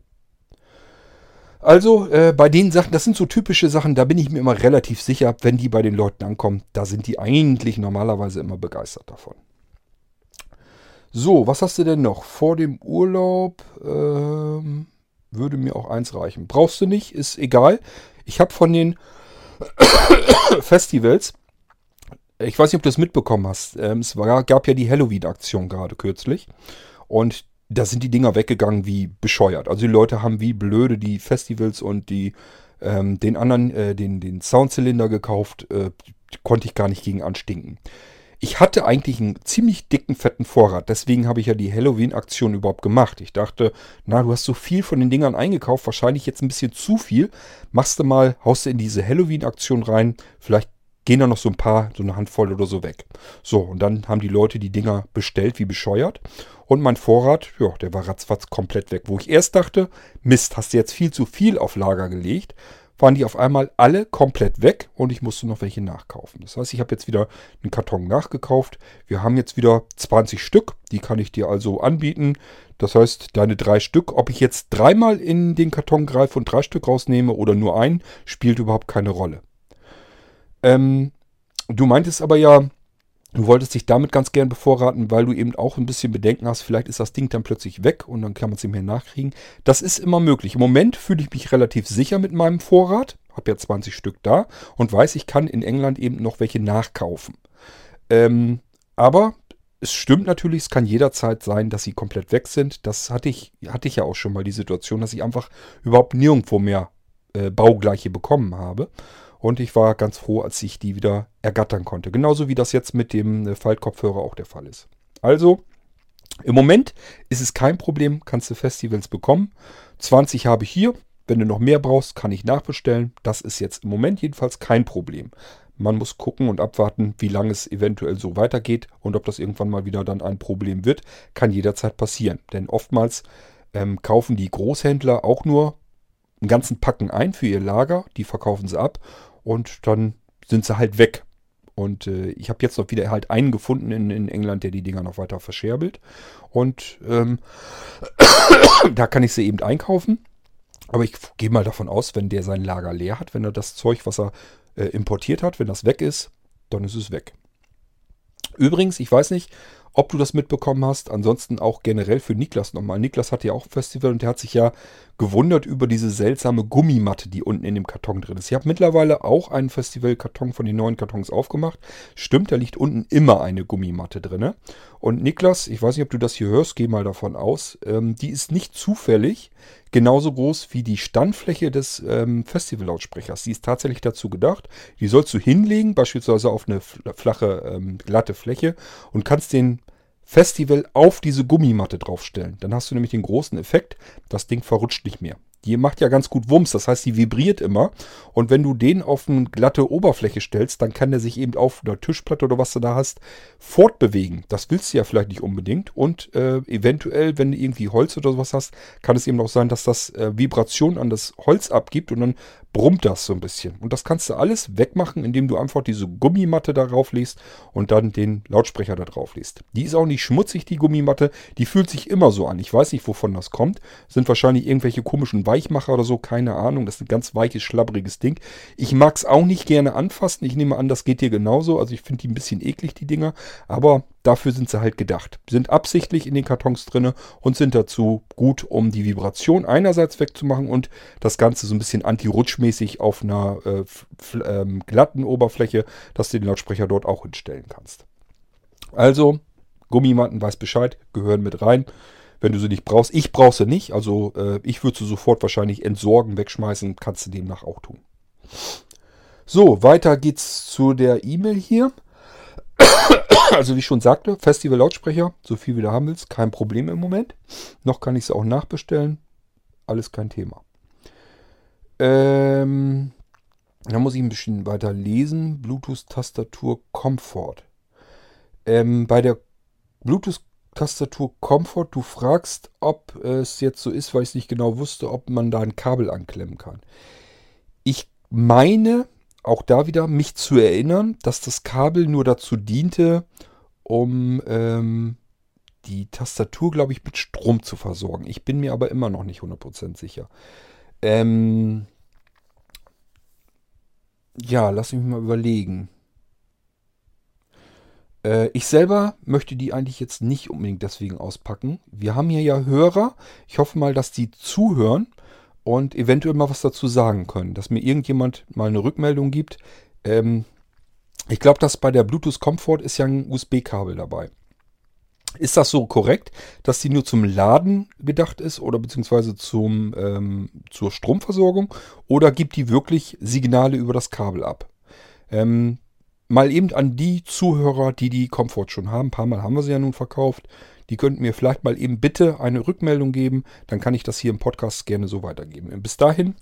Speaker 1: Also äh, bei den Sachen, das sind so typische Sachen, da bin ich mir immer relativ sicher, wenn die bei den Leuten ankommen, da sind die eigentlich normalerweise immer begeistert davon. So, was hast du denn noch? Vor dem Urlaub ähm, würde mir auch eins reichen. Brauchst du nicht, ist egal. Ich habe von den Festivals, ich weiß nicht, ob du das mitbekommen hast, ähm, es war, gab ja die Halloween-Aktion gerade kürzlich. Und da sind die Dinger weggegangen wie bescheuert. Also die Leute haben wie blöde die Festivals und die ähm, den anderen, äh, den, den Soundzylinder gekauft. Äh, konnte ich gar nicht gegen anstinken. Ich hatte eigentlich einen ziemlich dicken, fetten Vorrat. Deswegen habe ich ja die Halloween-Aktion überhaupt gemacht. Ich dachte, na, du hast so viel von den Dingern eingekauft, wahrscheinlich jetzt ein bisschen zu viel. Machst du mal, haust du in diese Halloween-Aktion rein. Vielleicht gehen da noch so ein paar, so eine Handvoll oder so weg. So, und dann haben die Leute die Dinger bestellt, wie bescheuert. Und mein Vorrat, ja, der war ratzfatz komplett weg. Wo ich erst dachte, Mist, hast du jetzt viel zu viel auf Lager gelegt waren die auf einmal alle komplett weg und ich musste noch welche nachkaufen. Das heißt, ich habe jetzt wieder einen Karton nachgekauft. Wir haben jetzt wieder 20 Stück, die kann ich dir also anbieten. Das heißt, deine drei Stück, ob ich jetzt dreimal in den Karton greife und drei Stück rausnehme oder nur ein, spielt überhaupt keine Rolle. Ähm, du meintest aber ja, Du wolltest dich damit ganz gern bevorraten, weil du eben auch ein bisschen Bedenken hast, vielleicht ist das Ding dann plötzlich weg und dann kann man es nicht mehr nachkriegen. Das ist immer möglich. Im Moment fühle ich mich relativ sicher mit meinem Vorrat, habe ja 20 Stück da und weiß, ich kann in England eben noch welche nachkaufen. Ähm, aber es stimmt natürlich, es kann jederzeit sein, dass sie komplett weg sind. Das hatte ich, hatte ich ja auch schon mal die Situation, dass ich einfach überhaupt nirgendwo mehr äh, baugleiche bekommen habe. Und ich war ganz froh, als ich die wieder ergattern konnte. Genauso wie das jetzt mit dem äh, Faltkopfhörer auch der Fall ist. Also, im Moment ist es kein Problem, kannst du Festivals bekommen. 20 habe ich hier. Wenn du noch mehr brauchst, kann ich nachbestellen. Das ist jetzt im Moment jedenfalls kein Problem. Man muss gucken und abwarten, wie lange es eventuell so weitergeht und ob das irgendwann mal wieder dann ein Problem wird. Kann jederzeit passieren. Denn oftmals ähm, kaufen die Großhändler auch nur einen ganzen Packen ein für ihr Lager. Die verkaufen sie ab und dann sind sie halt weg. Und äh, ich habe jetzt noch wieder halt einen gefunden in, in, England, der die Dinger noch weiter verscherbelt. Und ähm, da kann ich sie eben einkaufen. Aber ich gehe mal davon aus, wenn der sein Lager leer hat, wenn er das Zeug, was er äh, importiert hat, wenn das weg ist, dann ist es weg. Übrigens, ich weiß nicht, ob du das mitbekommen hast. Ansonsten auch generell für Niklas nochmal. Niklas hat ja auch ein Festival und der hat sich ja gewundert über diese seltsame Gummimatte, die unten in dem Karton drin ist. Ich habe mittlerweile auch einen Festivalkarton von den neuen Kartons aufgemacht. Stimmt, da liegt unten immer eine Gummimatte drin. Und Niklas, ich weiß nicht, ob du das hier hörst, geh mal davon aus, ähm, die ist nicht zufällig genauso groß wie die Standfläche des ähm, Festivallautsprechers. Die ist tatsächlich dazu gedacht. Die sollst du hinlegen, beispielsweise auf eine flache, ähm, glatte Fläche und kannst den Festival auf diese Gummimatte draufstellen. Dann hast du nämlich den großen Effekt, das Ding verrutscht nicht mehr. Die macht ja ganz gut Wumms, das heißt, die vibriert immer. Und wenn du den auf eine glatte Oberfläche stellst, dann kann der sich eben auf der Tischplatte oder was du da hast, fortbewegen. Das willst du ja vielleicht nicht unbedingt. Und äh, eventuell, wenn du irgendwie Holz oder sowas hast, kann es eben auch sein, dass das äh, Vibration an das Holz abgibt und dann brummt das so ein bisschen. Und das kannst du alles wegmachen, indem du einfach diese Gummimatte darauf legst und dann den Lautsprecher da drauf legst. Die ist auch nicht schmutzig, die Gummimatte. Die fühlt sich immer so an. Ich weiß nicht, wovon das kommt. Sind wahrscheinlich irgendwelche komischen Weichmacher oder so, keine Ahnung. Das ist ein ganz weiches, schlabberiges Ding. Ich mag es auch nicht gerne anfassen. Ich nehme an, das geht dir genauso. Also ich finde die ein bisschen eklig, die Dinger. Aber dafür sind sie halt gedacht. Sind absichtlich in den Kartons drin und sind dazu gut, um die Vibration einerseits wegzumachen und das Ganze so ein bisschen anti-rutschmäßig auf einer äh, ähm, glatten Oberfläche, dass du den Lautsprecher dort auch hinstellen kannst. Also, Gummimatten, weiß Bescheid, gehören mit rein. Wenn du sie nicht brauchst, ich brauche sie nicht. Also äh, ich würde sie sofort wahrscheinlich entsorgen, wegschmeißen, kannst du demnach auch tun. So, weiter geht's zu der E-Mail hier. Also wie ich schon sagte, Festival-Lautsprecher, so viel wie du haben willst, kein Problem im Moment. Noch kann ich sie auch nachbestellen. Alles kein Thema. Ähm, da muss ich ein bisschen weiter lesen. Bluetooth-Tastatur Comfort. Ähm, bei der Bluetooth-Tastatur Comfort, du fragst, ob es jetzt so ist, weil ich es nicht genau wusste, ob man da ein Kabel anklemmen kann. Ich meine, auch da wieder mich zu erinnern, dass das Kabel nur dazu diente, um ähm, die Tastatur, glaube ich, mit Strom zu versorgen. Ich bin mir aber immer noch nicht 100% sicher. Ähm, ja, lass mich mal überlegen. Äh, ich selber möchte die eigentlich jetzt nicht unbedingt deswegen auspacken. Wir haben hier ja Hörer. Ich hoffe mal, dass die zuhören und eventuell mal was dazu sagen können, dass mir irgendjemand mal eine Rückmeldung gibt. Ähm, ich glaube, dass bei der Bluetooth Comfort ist ja ein USB-Kabel dabei. Ist das so korrekt, dass die nur zum Laden gedacht ist oder beziehungsweise zum, ähm, zur Stromversorgung oder gibt die wirklich Signale über das Kabel ab? Ähm, mal eben an die Zuhörer, die die Comfort schon haben. Ein paar Mal haben wir sie ja nun verkauft. Die könnten mir vielleicht mal eben bitte eine Rückmeldung geben. Dann kann ich das hier im Podcast gerne so weitergeben. Bis dahin,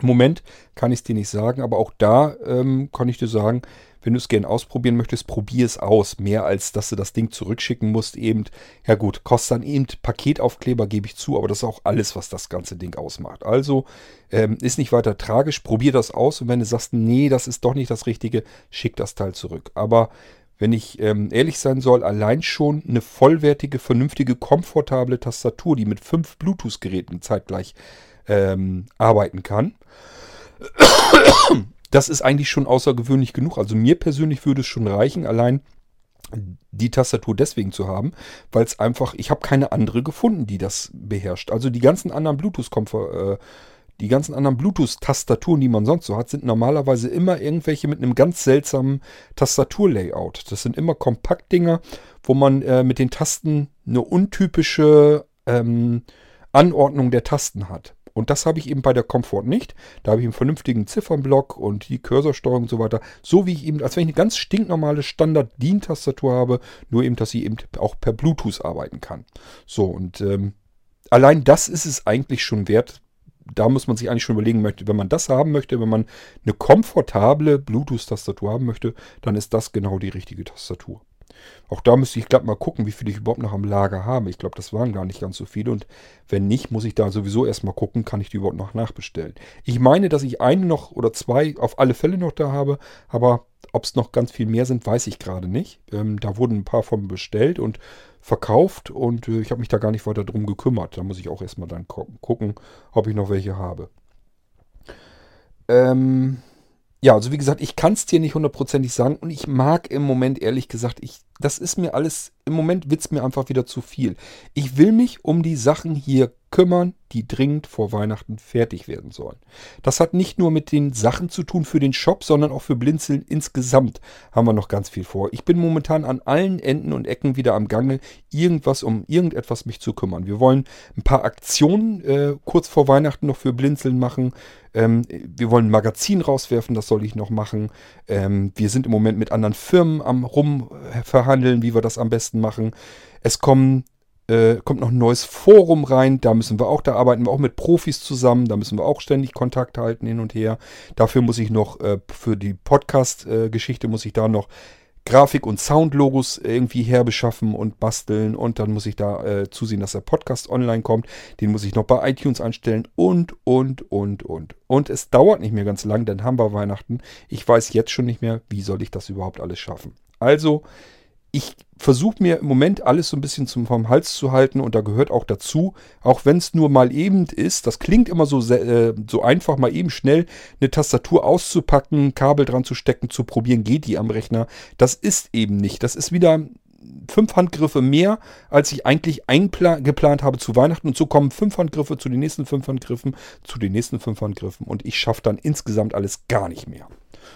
Speaker 1: im Moment kann ich es dir nicht sagen, aber auch da ähm, kann ich dir sagen, wenn du es gerne ausprobieren möchtest, probier es aus. Mehr als dass du das Ding zurückschicken musst, eben. Ja gut, kostet dann eben Paketaufkleber, gebe ich zu, aber das ist auch alles, was das ganze Ding ausmacht. Also ähm, ist nicht weiter tragisch, probier das aus und wenn du sagst, nee, das ist doch nicht das Richtige, schick das Teil zurück. Aber wenn ich ähm, ehrlich sein soll, allein schon eine vollwertige, vernünftige, komfortable Tastatur, die mit fünf Bluetooth-Geräten zeitgleich ähm, arbeiten kann. Das ist eigentlich schon außergewöhnlich genug. Also mir persönlich würde es schon reichen, allein die Tastatur deswegen zu haben, weil es einfach, ich habe keine andere gefunden, die das beherrscht. Also die ganzen anderen Bluetooth-Komfort, äh, die ganzen anderen Bluetooth-Tastaturen, die man sonst so hat, sind normalerweise immer irgendwelche mit einem ganz seltsamen Tastaturlayout. Das sind immer Kompaktdinger, wo man äh, mit den Tasten eine untypische ähm, Anordnung der Tasten hat. Und das habe ich eben bei der Comfort nicht. Da habe ich einen vernünftigen Ziffernblock und die Cursorsteuerung und so weiter. So wie ich eben, als wenn ich eine ganz stinknormale Standard-DIN-Tastatur habe, nur eben, dass sie eben auch per Bluetooth arbeiten kann. So, und ähm, allein das ist es eigentlich schon wert, da muss man sich eigentlich schon überlegen möchte, wenn man das haben möchte, wenn man eine komfortable Bluetooth-Tastatur haben möchte, dann ist das genau die richtige Tastatur. Auch da müsste ich glaube mal gucken, wie viele ich überhaupt noch am Lager habe. Ich glaube, das waren gar nicht ganz so viele. Und wenn nicht, muss ich da sowieso erstmal gucken, kann ich die überhaupt noch nachbestellen. Ich meine, dass ich eine noch oder zwei auf alle Fälle noch da habe, aber ob es noch ganz viel mehr sind, weiß ich gerade nicht. Ähm, da wurden ein paar von bestellt und verkauft und äh, ich habe mich da gar nicht weiter drum gekümmert. Da muss ich auch erstmal dann gucken, ob ich noch welche habe. Ähm, ja, also wie gesagt, ich kann es dir nicht hundertprozentig sagen und ich mag im Moment ehrlich gesagt, ich, das ist mir alles, im Moment wird es mir einfach wieder zu viel. Ich will mich um die Sachen hier kümmern, die dringend vor Weihnachten fertig werden sollen. Das hat nicht nur mit den Sachen zu tun für den Shop, sondern auch für Blinzeln insgesamt haben wir noch ganz viel vor. Ich bin momentan an allen Enden und Ecken wieder am Gange, irgendwas um irgendetwas mich zu kümmern. Wir wollen ein paar Aktionen äh, kurz vor Weihnachten noch für Blinzeln machen. Ähm, wir wollen ein Magazin rauswerfen, das soll ich noch machen. Ähm, wir sind im Moment mit anderen Firmen am rumverhandeln, wie wir das am besten machen. Es kommen äh, kommt noch ein neues Forum rein, da müssen wir auch, da arbeiten wir auch mit Profis zusammen, da müssen wir auch ständig Kontakt halten hin und her. Dafür muss ich noch, äh, für die Podcast-Geschichte muss ich da noch Grafik- und Soundlogos irgendwie herbeschaffen und basteln und dann muss ich da äh, zusehen, dass der Podcast online kommt. Den muss ich noch bei iTunes einstellen und, und, und, und. Und es dauert nicht mehr ganz lang, dann haben wir Weihnachten. Ich weiß jetzt schon nicht mehr, wie soll ich das überhaupt alles schaffen. Also, ich versuche mir im Moment alles so ein bisschen zum, vom Hals zu halten und da gehört auch dazu, auch wenn es nur mal eben ist, das klingt immer so, äh, so einfach, mal eben schnell eine Tastatur auszupacken, Kabel dran zu stecken, zu probieren, geht die am Rechner. Das ist eben nicht. Das ist wieder fünf Handgriffe mehr, als ich eigentlich geplant habe zu Weihnachten. Und so kommen fünf Handgriffe zu den nächsten fünf Handgriffen, zu den nächsten fünf Handgriffen. Und ich schaffe dann insgesamt alles gar nicht mehr.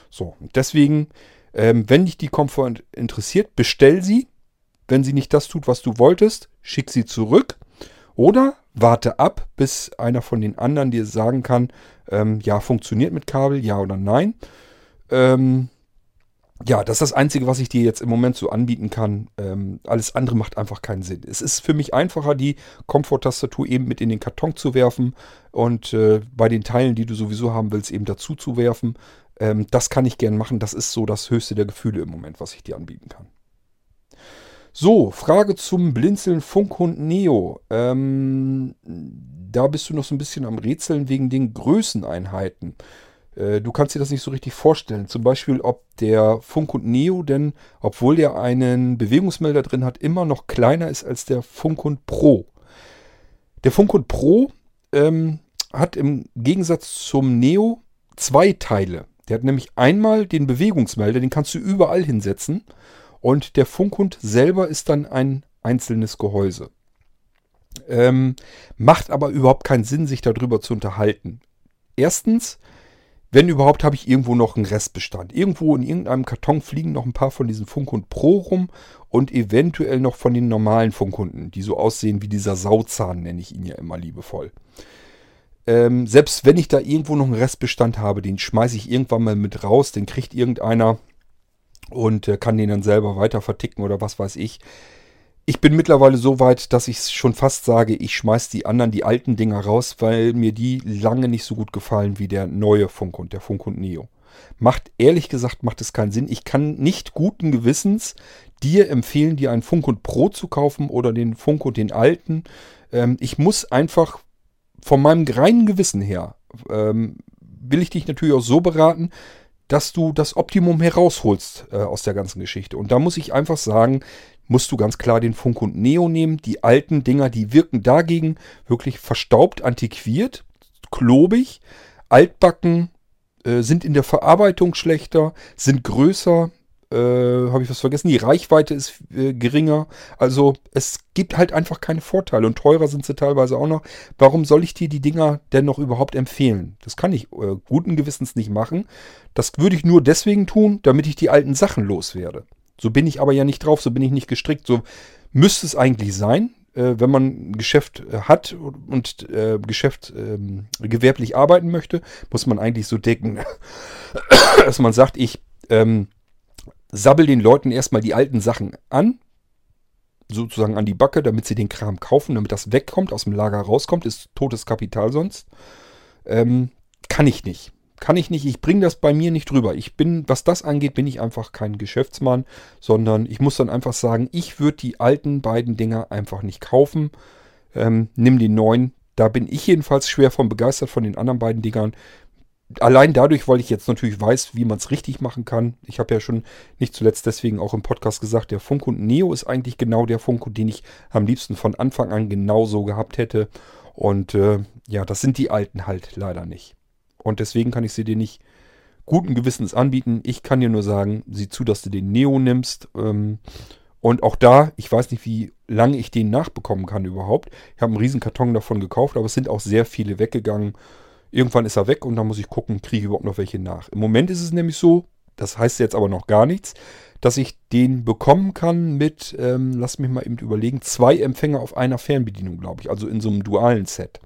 Speaker 1: So, deswegen ähm, wenn dich die Komfort interessiert, bestell sie. Wenn sie nicht das tut, was du wolltest, schick sie zurück. Oder warte ab, bis einer von den anderen dir sagen kann, ähm, ja, funktioniert mit Kabel, ja oder nein. Ähm, ja, das ist das Einzige, was ich dir jetzt im Moment so anbieten kann. Ähm, alles andere macht einfach keinen Sinn. Es ist für mich einfacher, die Komfort-Tastatur eben mit in den Karton zu werfen und äh, bei den Teilen, die du sowieso haben willst, eben dazu zu werfen. Ähm, das kann ich gern machen. Das ist so das höchste der Gefühle im Moment, was ich dir anbieten kann. So, Frage zum Blinzeln Funkhund Neo. Ähm, da bist du noch so ein bisschen am Rätseln wegen den Größeneinheiten. Äh, du kannst dir das nicht so richtig vorstellen. Zum Beispiel, ob der Funkhund Neo denn, obwohl der einen Bewegungsmelder drin hat, immer noch kleiner ist als der Funkhund Pro. Der Funkhund Pro ähm, hat im Gegensatz zum Neo zwei Teile. Der hat nämlich einmal den Bewegungsmelder, den kannst du überall hinsetzen. Und der Funkhund selber ist dann ein einzelnes Gehäuse. Ähm, macht aber überhaupt keinen Sinn, sich darüber zu unterhalten. Erstens, wenn überhaupt, habe ich irgendwo noch einen Restbestand. Irgendwo in irgendeinem Karton fliegen noch ein paar von diesen Funkhund Pro rum und eventuell noch von den normalen Funkhunden, die so aussehen wie dieser Sauzahn, nenne ich ihn ja immer liebevoll. Ähm, selbst wenn ich da irgendwo noch einen Restbestand habe, den schmeiße ich irgendwann mal mit raus, den kriegt irgendeiner und äh, kann den dann selber weiter verticken oder was weiß ich. Ich bin mittlerweile so weit, dass ich schon fast sage, ich schmeiße die anderen, die alten Dinger raus, weil mir die lange nicht so gut gefallen wie der neue Funkhund, der Funkhund Neo. Macht, ehrlich gesagt, macht es keinen Sinn. Ich kann nicht guten Gewissens dir empfehlen, dir einen Funkhund Pro zu kaufen oder den Funkhund, den alten. Ähm, ich muss einfach von meinem reinen Gewissen her ähm, will ich dich natürlich auch so beraten, dass du das Optimum herausholst äh, aus der ganzen Geschichte. Und da muss ich einfach sagen, musst du ganz klar den Funk und Neo nehmen. Die alten Dinger, die wirken dagegen wirklich verstaubt, antiquiert, klobig, altbacken, äh, sind in der Verarbeitung schlechter, sind größer, äh, habe ich was vergessen? Die Reichweite ist äh, geringer. Also es gibt halt einfach keine Vorteile und teurer sind sie teilweise auch noch. Warum soll ich dir die Dinger denn noch überhaupt empfehlen? Das kann ich äh, guten Gewissens nicht machen. Das würde ich nur deswegen tun, damit ich die alten Sachen loswerde. So bin ich aber ja nicht drauf, so bin ich nicht gestrickt. So müsste es eigentlich sein, äh, wenn man ein Geschäft äh, hat und äh, Geschäft ähm, gewerblich arbeiten möchte, muss man eigentlich so decken, dass man sagt, ich ähm, sabbel den Leuten erstmal die alten Sachen an, sozusagen an die Backe, damit sie den Kram kaufen, damit das wegkommt, aus dem Lager rauskommt, ist totes Kapital sonst. Ähm, kann ich nicht. Kann ich nicht, ich bringe das bei mir nicht drüber. Ich bin, was das angeht, bin ich einfach kein Geschäftsmann, sondern ich muss dann einfach sagen, ich würde die alten beiden Dinger einfach nicht kaufen. Ähm, nimm den neuen. Da bin ich jedenfalls schwer von begeistert von den anderen beiden Dingern allein dadurch, weil ich jetzt natürlich weiß, wie man es richtig machen kann. Ich habe ja schon nicht zuletzt deswegen auch im Podcast gesagt, der Funkhund Neo ist eigentlich genau der Funkhund, den ich am liebsten von Anfang an genauso gehabt hätte. Und äh, ja, das sind die alten halt leider nicht. Und deswegen kann ich sie dir nicht guten Gewissens anbieten. Ich kann dir nur sagen, sieh zu, dass du den Neo nimmst. Ähm, und auch da, ich weiß nicht, wie lange ich den nachbekommen kann überhaupt. Ich habe einen riesen Karton davon gekauft, aber es sind auch sehr viele weggegangen. Irgendwann ist er weg und dann muss ich gucken, kriege ich überhaupt noch welche nach. Im Moment ist es nämlich so, das heißt jetzt aber noch gar nichts, dass ich den bekommen kann mit, ähm, lass mich mal eben überlegen, zwei Empfänger auf einer Fernbedienung, glaube ich. Also in so einem dualen Set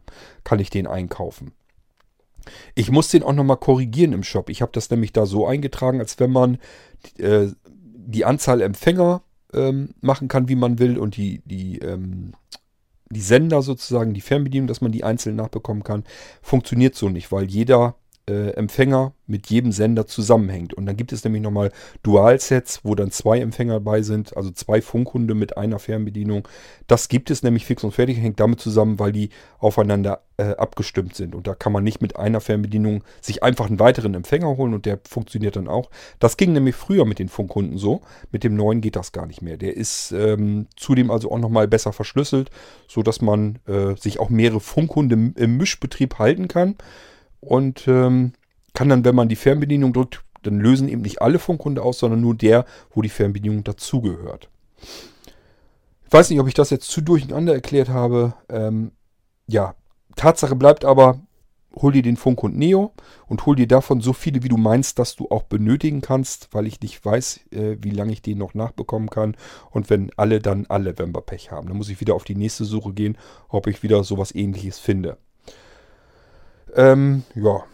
Speaker 1: kann ich den einkaufen. Ich muss den auch nochmal korrigieren im Shop. Ich habe das nämlich da so eingetragen, als wenn man äh, die Anzahl Empfänger ähm, machen kann, wie man will und die, die ähm, die Sender sozusagen, die Fernbedienung, dass man die einzeln nachbekommen kann, funktioniert so nicht, weil jeder äh, Empfänger mit jedem Sender zusammenhängt. Und dann gibt es nämlich nochmal Dual-Sets, wo dann zwei Empfänger dabei sind, also zwei Funkhunde mit einer Fernbedienung. Das gibt es nämlich fix und fertig, hängt damit zusammen, weil die aufeinander äh, abgestimmt sind. Und da kann man nicht mit einer Fernbedienung sich einfach einen weiteren Empfänger holen und der funktioniert dann auch. Das ging nämlich früher mit den Funkhunden so. Mit dem neuen geht das gar nicht mehr. Der ist ähm, zudem also auch nochmal besser verschlüsselt, sodass man äh, sich auch mehrere Funkhunde im Mischbetrieb halten kann und ähm, kann dann, wenn man die Fernbedienung drückt, dann lösen eben nicht alle Funkhunde aus, sondern nur der, wo die Fernbedienung dazugehört. Ich weiß nicht, ob ich das jetzt zu durcheinander erklärt habe. Ähm, ja, Tatsache bleibt aber, hol dir den Funkhund Neo und hol dir davon so viele, wie du meinst, dass du auch benötigen kannst, weil ich nicht weiß, äh, wie lange ich den noch nachbekommen kann. Und wenn alle, dann alle, wenn Pech haben. Dann muss ich wieder auf die nächste Suche gehen, ob ich wieder sowas ähnliches finde. Ähm, ja.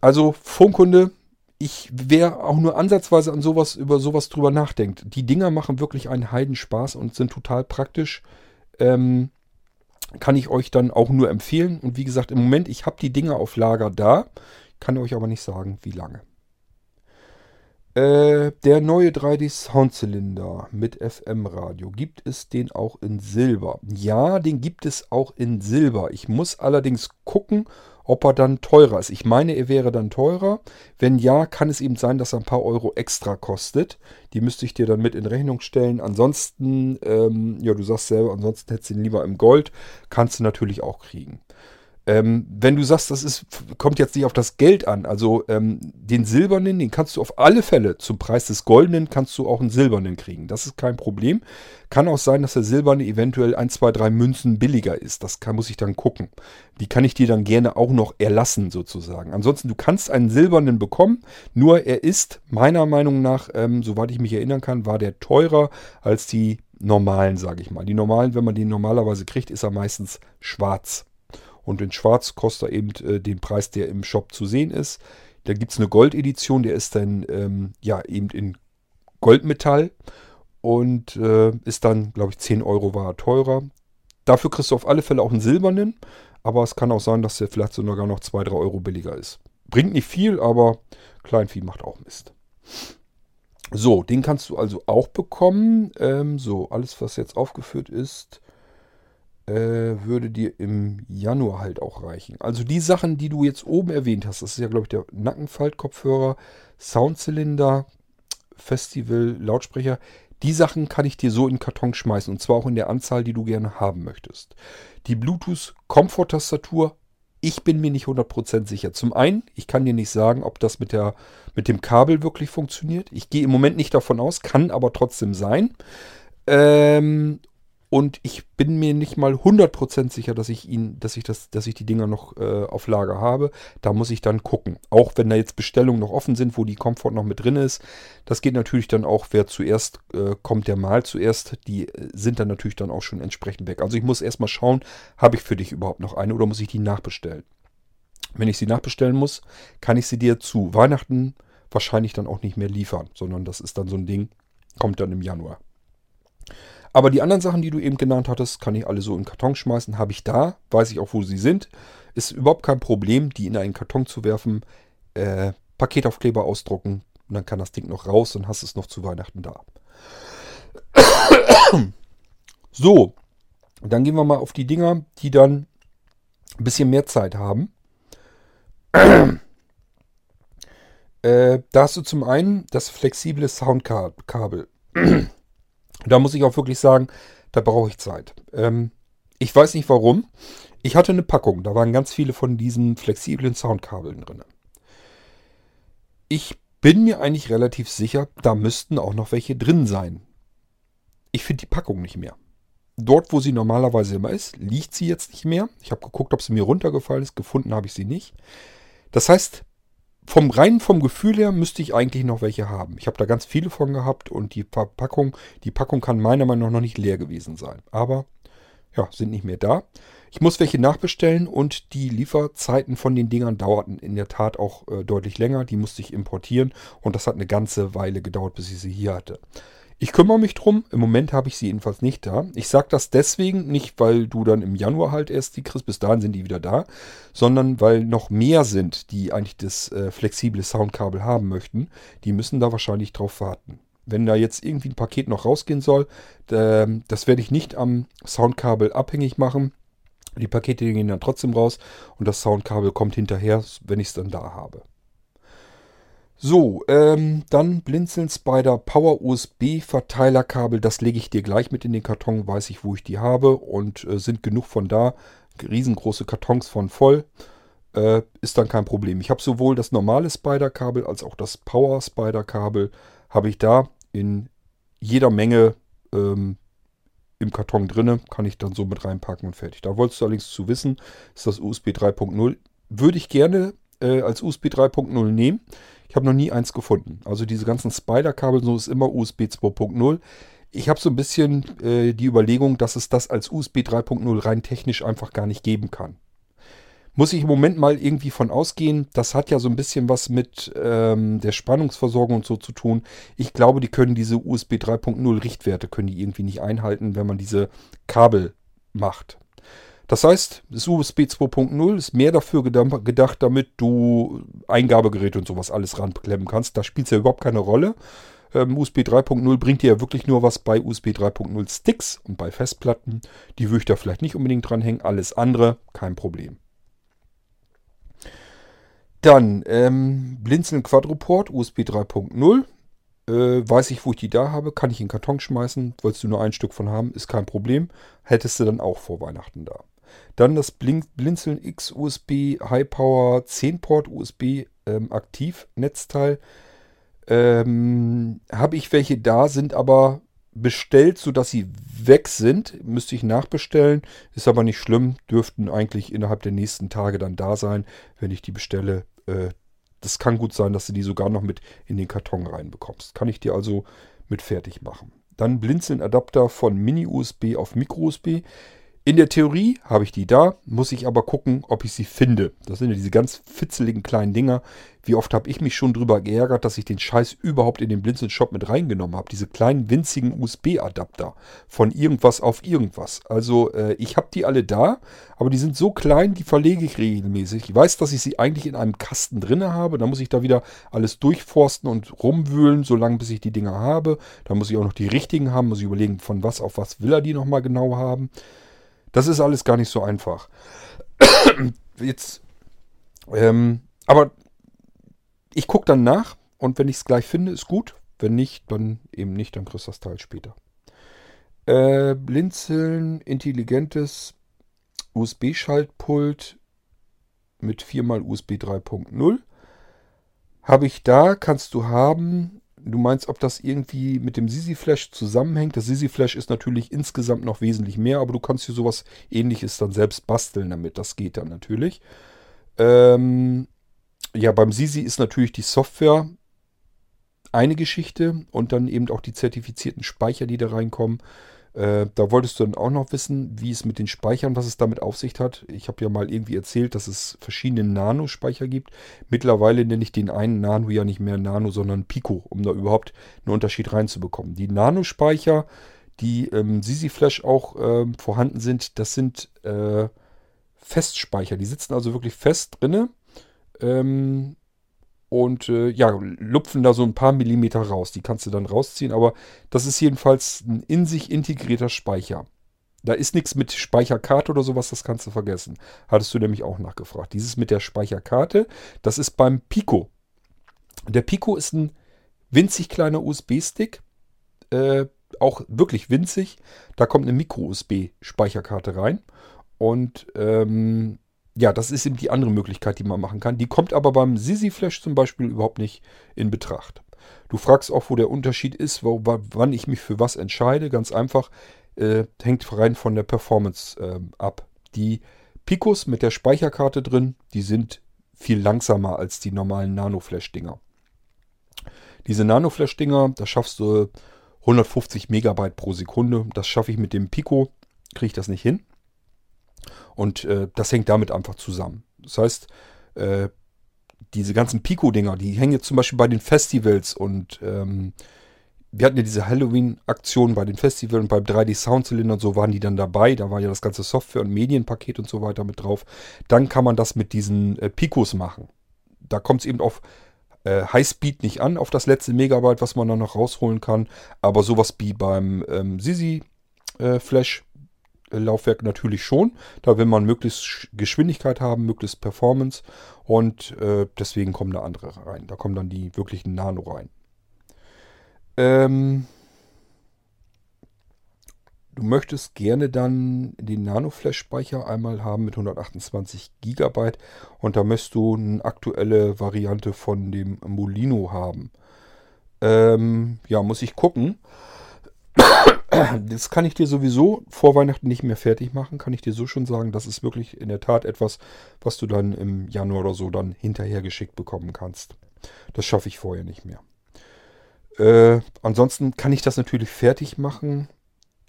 Speaker 1: Also Funkunde, ich wäre auch nur ansatzweise an sowas, über sowas drüber nachdenkt. Die Dinger machen wirklich einen Heidenspaß und sind total praktisch. Ähm, kann ich euch dann auch nur empfehlen. Und wie gesagt, im Moment, ich habe die Dinger auf Lager da, kann euch aber nicht sagen, wie lange. Äh, der neue 3D Soundzylinder mit FM-Radio. Gibt es den auch in Silber? Ja, den gibt es auch in Silber. Ich muss allerdings gucken, ob er dann teurer ist. Ich meine, er wäre dann teurer. Wenn ja, kann es eben sein, dass er ein paar Euro extra kostet. Die müsste ich dir dann mit in Rechnung stellen. Ansonsten, ähm, ja, du sagst selber, ansonsten hättest du ihn lieber im Gold. Kannst du natürlich auch kriegen. Ähm, wenn du sagst, das ist, kommt jetzt nicht auf das Geld an, also ähm, den silbernen, den kannst du auf alle Fälle zum Preis des goldenen, kannst du auch einen silbernen kriegen. Das ist kein Problem. Kann auch sein, dass der silberne eventuell ein, zwei, drei Münzen billiger ist. Das kann, muss ich dann gucken. Die kann ich dir dann gerne auch noch erlassen, sozusagen. Ansonsten, du kannst einen silbernen bekommen, nur er ist meiner Meinung nach, ähm, soweit ich mich erinnern kann, war der teurer als die normalen, sage ich mal. Die normalen, wenn man die normalerweise kriegt, ist er meistens schwarz. Und in Schwarz kostet er eben äh, den Preis, der im Shop zu sehen ist. Da gibt es eine Goldedition, der ist dann ähm, ja eben in Goldmetall und äh, ist dann, glaube ich, 10 Euro war teurer. Dafür kriegst du auf alle Fälle auch einen silbernen, aber es kann auch sein, dass der vielleicht sogar noch 2, 3 Euro billiger ist. Bringt nicht viel, aber Kleinvieh macht auch Mist. So, den kannst du also auch bekommen. Ähm, so, alles, was jetzt aufgeführt ist, würde dir im Januar halt auch reichen. Also die Sachen, die du jetzt oben erwähnt hast, das ist ja, glaube ich, der Nackenfaltkopfhörer, Soundzylinder, Festival, Lautsprecher, die Sachen kann ich dir so in den Karton schmeißen und zwar auch in der Anzahl, die du gerne haben möchtest. Die Bluetooth Komfort-Tastatur, ich bin mir nicht 100% sicher. Zum einen, ich kann dir nicht sagen, ob das mit, der, mit dem Kabel wirklich funktioniert. Ich gehe im Moment nicht davon aus, kann aber trotzdem sein. Ähm, und ich bin mir nicht mal 100% sicher, dass ich ihn, dass ich das, dass ich die Dinger noch äh, auf Lager habe. Da muss ich dann gucken. Auch wenn da jetzt Bestellungen noch offen sind, wo die Komfort noch mit drin ist. Das geht natürlich dann auch, wer zuerst äh, kommt, der mal zuerst. Die äh, sind dann natürlich dann auch schon entsprechend weg. Also ich muss erstmal schauen, habe ich für dich überhaupt noch eine oder muss ich die nachbestellen? Wenn ich sie nachbestellen muss, kann ich sie dir zu Weihnachten wahrscheinlich dann auch nicht mehr liefern, sondern das ist dann so ein Ding, kommt dann im Januar. Aber die anderen Sachen, die du eben genannt hattest, kann ich alle so in den Karton schmeißen. Habe ich da, weiß ich auch, wo sie sind. Ist überhaupt kein Problem, die in einen Karton zu werfen. Äh, Paketaufkleber ausdrucken und dann kann das Ding noch raus und hast es noch zu Weihnachten da. So, dann gehen wir mal auf die Dinger, die dann ein bisschen mehr Zeit haben. Äh, da hast du zum einen das flexible Soundkabel. Da muss ich auch wirklich sagen, da brauche ich Zeit. Ähm, ich weiß nicht warum. Ich hatte eine Packung, da waren ganz viele von diesen flexiblen Soundkabeln drin. Ich bin mir eigentlich relativ sicher, da müssten auch noch welche drin sein. Ich finde die Packung nicht mehr. Dort, wo sie normalerweise immer ist, liegt sie jetzt nicht mehr. Ich habe geguckt, ob sie mir runtergefallen ist. Gefunden habe ich sie nicht. Das heißt, vom rein vom Gefühl her müsste ich eigentlich noch welche haben. Ich habe da ganz viele von gehabt und die Verpackung, die Packung kann meiner Meinung nach noch nicht leer gewesen sein. Aber ja, sind nicht mehr da. Ich muss welche nachbestellen und die Lieferzeiten von den Dingern dauerten in der Tat auch äh, deutlich länger. Die musste ich importieren und das hat eine ganze Weile gedauert, bis ich sie hier hatte. Ich kümmere mich drum. Im Moment habe ich sie jedenfalls nicht da. Ich sage das deswegen, nicht weil du dann im Januar halt erst die kriegst, bis dahin sind die wieder da, sondern weil noch mehr sind, die eigentlich das äh, flexible Soundkabel haben möchten. Die müssen da wahrscheinlich drauf warten. Wenn da jetzt irgendwie ein Paket noch rausgehen soll, äh, das werde ich nicht am Soundkabel abhängig machen. Die Pakete gehen dann trotzdem raus und das Soundkabel kommt hinterher, wenn ich es dann da habe. So, ähm, dann Blinzeln Spider Power USB Verteilerkabel. Das lege ich dir gleich mit in den Karton, weiß ich, wo ich die habe und äh, sind genug von da. Riesengroße Kartons von voll. Äh, ist dann kein Problem. Ich habe sowohl das normale Spider-Kabel als auch das Power Spider-Kabel habe ich da in jeder Menge ähm, im Karton drinne. Kann ich dann so mit reinpacken und fertig. Da wolltest du allerdings zu wissen, ist das USB 3.0. Würde ich gerne äh, als USB 3.0 nehmen. Ich habe noch nie eins gefunden. Also diese ganzen Spider-Kabel, so ist immer USB 2.0. Ich habe so ein bisschen äh, die Überlegung, dass es das als USB 3.0 rein technisch einfach gar nicht geben kann. Muss ich im Moment mal irgendwie von ausgehen. Das hat ja so ein bisschen was mit ähm, der Spannungsversorgung und so zu tun. Ich glaube, die können diese USB 3.0 Richtwerte können die irgendwie nicht einhalten, wenn man diese Kabel macht. Das heißt, das USB 2.0 ist mehr dafür gedacht, damit du Eingabegeräte und sowas alles ranklemmen kannst. Da spielt es ja überhaupt keine Rolle. Ähm, USB 3.0 bringt dir ja wirklich nur was bei USB 3.0 Sticks und bei Festplatten. Die würde ich da vielleicht nicht unbedingt dranhängen. Alles andere, kein Problem. Dann ähm, Blinzeln Quadroport USB 3.0. Äh, weiß ich, wo ich die da habe, kann ich in den Karton schmeißen. Wolltest du nur ein Stück von haben, ist kein Problem. Hättest du dann auch vor Weihnachten da. Dann das Blinzeln X USB High Power 10 Port USB ähm, Aktivnetzteil. Ähm, Habe ich welche da, sind aber bestellt, sodass sie weg sind. Müsste ich nachbestellen. Ist aber nicht schlimm. Dürften eigentlich innerhalb der nächsten Tage dann da sein, wenn ich die bestelle. Äh, das kann gut sein, dass du die sogar noch mit in den Karton reinbekommst. Kann ich dir also mit fertig machen. Dann Blinzeln Adapter von Mini-USB auf Micro-USB. In der Theorie habe ich die da, muss ich aber gucken, ob ich sie finde. Das sind ja diese ganz fitzeligen kleinen Dinger. Wie oft habe ich mich schon drüber geärgert, dass ich den Scheiß überhaupt in den Blinzeln-Shop mit reingenommen habe. Diese kleinen winzigen USB-Adapter von irgendwas auf irgendwas. Also äh, ich habe die alle da, aber die sind so klein, die verlege ich regelmäßig. Ich weiß, dass ich sie eigentlich in einem Kasten drinne habe. Da muss ich da wieder alles durchforsten und rumwühlen, solange bis ich die Dinger habe. Da muss ich auch noch die richtigen haben, muss ich überlegen, von was auf was will er die nochmal genau haben. Das ist alles gar nicht so einfach. Jetzt, ähm, aber ich gucke dann nach und wenn ich es gleich finde, ist gut. Wenn nicht, dann eben nicht, dann kriegst du das Teil später. Äh, Blinzeln, intelligentes USB-Schaltpult mit 4x USB 3.0. Habe ich da, kannst du haben Du meinst, ob das irgendwie mit dem Sisi Flash zusammenhängt? Das Sisi Flash ist natürlich insgesamt noch wesentlich mehr, aber du kannst hier sowas ähnliches dann selbst basteln damit. Das geht dann natürlich. Ähm, ja, beim Sisi ist natürlich die Software eine Geschichte und dann eben auch die zertifizierten Speicher, die da reinkommen. Äh, da wolltest du dann auch noch wissen, wie es mit den Speichern, was es damit auf sich hat. Ich habe ja mal irgendwie erzählt, dass es verschiedene Nano-Speicher gibt. Mittlerweile nenne ich den einen Nano ja nicht mehr Nano, sondern Pico, um da überhaupt einen Unterschied reinzubekommen. Die Nano-Speicher, die ähm, Sisi Flash auch äh, vorhanden sind, das sind äh, Festspeicher. Die sitzen also wirklich fest drinne. Ähm, und äh, ja, lupfen da so ein paar Millimeter raus. Die kannst du dann rausziehen, aber das ist jedenfalls ein in sich integrierter Speicher. Da ist nichts mit Speicherkarte oder sowas, das kannst du vergessen. Hattest du nämlich auch nachgefragt. Dieses mit der Speicherkarte, das ist beim Pico. Der Pico ist ein winzig kleiner USB-Stick, äh, auch wirklich winzig. Da kommt eine Micro-USB-Speicherkarte rein. Und ähm, ja, das ist eben die andere Möglichkeit, die man machen kann. Die kommt aber beim Sisi Flash zum Beispiel überhaupt nicht in Betracht. Du fragst auch, wo der Unterschied ist, wo, wann ich mich für was entscheide. Ganz einfach, äh, hängt rein von der Performance äh, ab. Die Picos mit der Speicherkarte drin, die sind viel langsamer als die normalen Nano-Flash-Dinger. Diese Nano-Flash-Dinger, da schaffst du 150 Megabyte pro Sekunde. Das schaffe ich mit dem Pico, kriege ich das nicht hin. Und äh, das hängt damit einfach zusammen. Das heißt, äh, diese ganzen Pico-Dinger, die hängen jetzt zum Beispiel bei den Festivals und ähm, wir hatten ja diese Halloween-Aktion bei den Festivals und beim 3D-Soundzylinder und so waren die dann dabei. Da war ja das ganze Software- und Medienpaket und so weiter mit drauf. Dann kann man das mit diesen äh, Picos machen. Da kommt es eben auf äh, Highspeed nicht an, auf das letzte Megabyte, was man dann noch rausholen kann. Aber sowas wie beim ähm, Sisi äh, Laufwerk natürlich schon. Da will man möglichst Geschwindigkeit haben, möglichst Performance und äh, deswegen kommen da andere rein. Da kommen dann die wirklichen Nano rein. Ähm, du möchtest gerne dann den Nano-Flash-Speicher einmal haben mit 128 GB und da möchtest du eine aktuelle Variante von dem Molino haben. Ähm, ja, muss ich gucken. Das kann ich dir sowieso vor Weihnachten nicht mehr fertig machen, kann ich dir so schon sagen. Das ist wirklich in der Tat etwas, was du dann im Januar oder so dann hinterher geschickt bekommen kannst. Das schaffe ich vorher nicht mehr. Äh, ansonsten kann ich das natürlich fertig machen.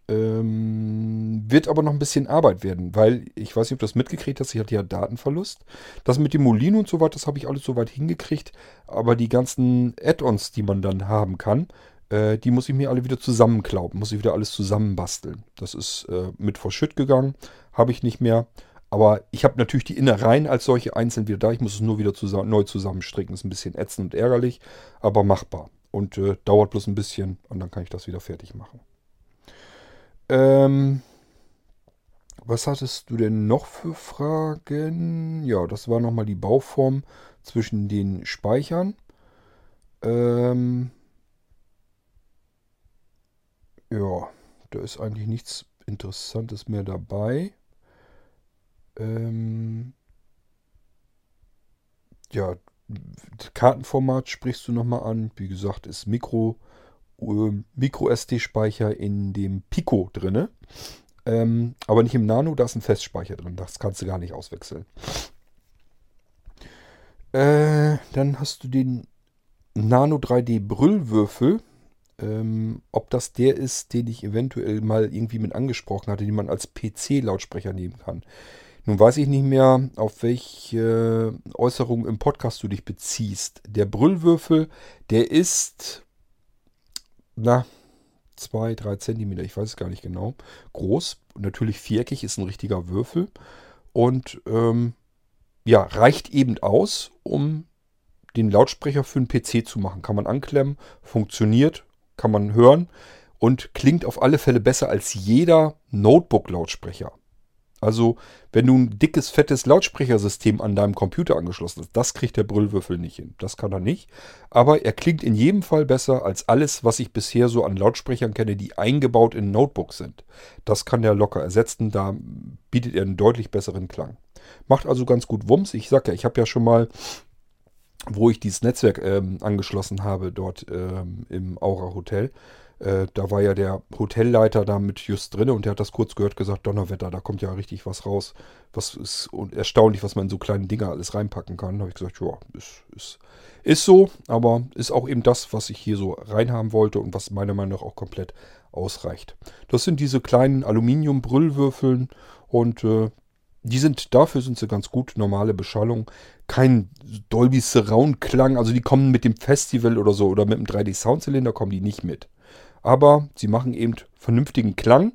Speaker 1: Ähm, wird aber noch ein bisschen Arbeit werden, weil ich weiß nicht, ob du das mitgekriegt hast, ich hatte ja Datenverlust. Das mit dem Molino und so weiter, das habe ich alles so weit hingekriegt. Aber die ganzen Add-ons, die man dann haben kann, äh, die muss ich mir alle wieder zusammenklauben, muss ich wieder alles zusammenbasteln. Das ist äh, mit verschütt gegangen, habe ich nicht mehr. Aber ich habe natürlich die Innereien als solche einzeln wieder da. Ich muss es nur wieder zusammen, neu zusammenstricken. Ist ein bisschen ätzend und ärgerlich, aber machbar. Und äh, dauert bloß ein bisschen und dann kann ich das wieder fertig machen. Ähm, was hattest du denn noch für Fragen? Ja, das war nochmal die Bauform zwischen den Speichern. Ähm, ja, da ist eigentlich nichts Interessantes mehr dabei. Ähm, ja, Kartenformat sprichst du nochmal an. Wie gesagt, ist Micro, äh, Micro SD-Speicher in dem Pico drin. Ähm, aber nicht im Nano, da ist ein Festspeicher drin. Das kannst du gar nicht auswechseln. Äh, dann hast du den Nano 3D Brüllwürfel. Ähm, ob das der ist, den ich eventuell mal irgendwie mit angesprochen hatte, den man als PC-Lautsprecher nehmen kann. Nun weiß ich nicht mehr, auf welche Äußerung im Podcast du dich beziehst. Der Brüllwürfel, der ist, na, zwei, drei Zentimeter, ich weiß es gar nicht genau, groß. Natürlich viereckig, ist ein richtiger Würfel. Und ähm, ja, reicht eben aus, um den Lautsprecher für einen PC zu machen. Kann man anklemmen, funktioniert, kann man hören und klingt auf alle Fälle besser als jeder Notebook-Lautsprecher. Also, wenn du ein dickes, fettes Lautsprechersystem an deinem Computer angeschlossen hast, das kriegt der Brüllwürfel nicht hin. Das kann er nicht. Aber er klingt in jedem Fall besser als alles, was ich bisher so an Lautsprechern kenne, die eingebaut in Notebooks sind. Das kann der locker ersetzen. Da bietet er einen deutlich besseren Klang. Macht also ganz gut Wumms. Ich sag ja, ich habe ja schon mal wo ich dieses Netzwerk ähm, angeschlossen habe, dort ähm, im Aura Hotel. Äh, da war ja der Hotelleiter da mit just drin und der hat das kurz gehört, gesagt, Donnerwetter, da kommt ja richtig was raus. Was ist erstaunlich, was man in so kleine Dinger alles reinpacken kann. Da habe ich gesagt, ja, ist, ist, ist so, aber ist auch eben das, was ich hier so reinhaben wollte und was meiner Meinung nach auch komplett ausreicht. Das sind diese kleinen Aluminium-Brüllwürfeln und äh, die sind, dafür sind sie ganz gut, normale Beschallung. Kein Dolby Surround Klang, also die kommen mit dem Festival oder so oder mit dem 3D Soundzylinder kommen die nicht mit. Aber sie machen eben vernünftigen Klang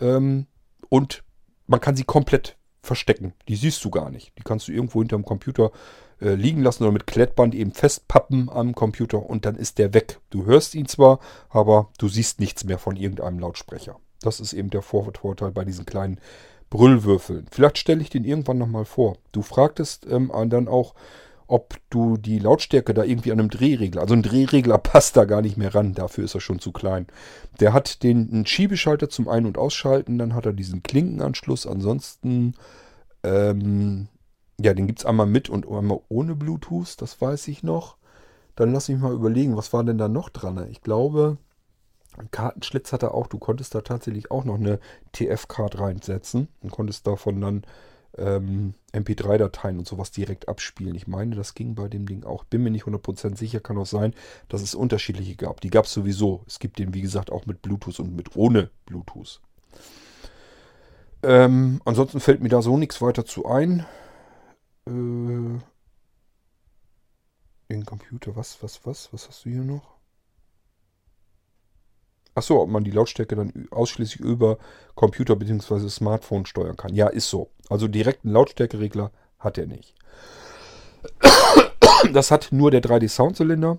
Speaker 1: ähm, und man kann sie komplett verstecken. Die siehst du gar nicht. Die kannst du irgendwo hinterm Computer äh, liegen lassen oder mit Klettband eben festpappen am Computer und dann ist der weg. Du hörst ihn zwar, aber du siehst nichts mehr von irgendeinem Lautsprecher. Das ist eben der Vorteil bei diesen kleinen Brüllwürfeln. Vielleicht stelle ich den irgendwann nochmal vor. Du fragtest ähm, dann auch, ob du die Lautstärke da irgendwie an einem Drehregler, also ein Drehregler passt da gar nicht mehr ran, dafür ist er schon zu klein. Der hat den einen Schiebeschalter zum Ein- und Ausschalten, dann hat er diesen Klinkenanschluss, ansonsten, ähm, ja, den gibt es einmal mit und einmal ohne Bluetooth, das weiß ich noch. Dann lass mich mal überlegen, was war denn da noch dran? Ich glaube, Kartenschlitz hat er auch. Du konntest da tatsächlich auch noch eine TF-Card reinsetzen und konntest davon dann ähm, MP3-Dateien und sowas direkt abspielen. Ich meine, das ging bei dem Ding auch. Bin mir nicht 100% sicher, kann auch sein, dass es unterschiedliche gab. Die gab es sowieso. Es gibt den, wie gesagt, auch mit Bluetooth und mit ohne Bluetooth. Ähm, ansonsten fällt mir da so nichts weiter zu ein. Äh, den Computer, was, was, was, was hast du hier noch? Achso, ob man die Lautstärke dann ausschließlich über Computer bzw. Smartphone steuern kann. Ja, ist so. Also direkten Lautstärkeregler hat er nicht. Das hat nur der 3D Soundzylinder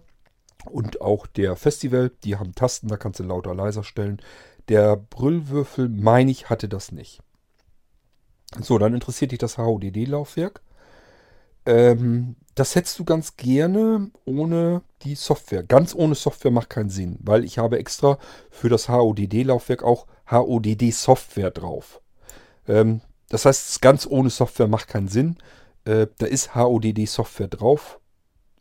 Speaker 1: und auch der Festival. Die haben Tasten, da kannst du lauter, leiser stellen. Der Brüllwürfel, meine ich, hatte das nicht. So, dann interessiert dich das HODD-Laufwerk. Ähm, das hättest du ganz gerne ohne die Software. Ganz ohne Software macht keinen Sinn, weil ich habe extra für das HODD-Laufwerk auch HODD-Software drauf. Ähm, das heißt, ganz ohne Software macht keinen Sinn. Äh, da ist HODD-Software drauf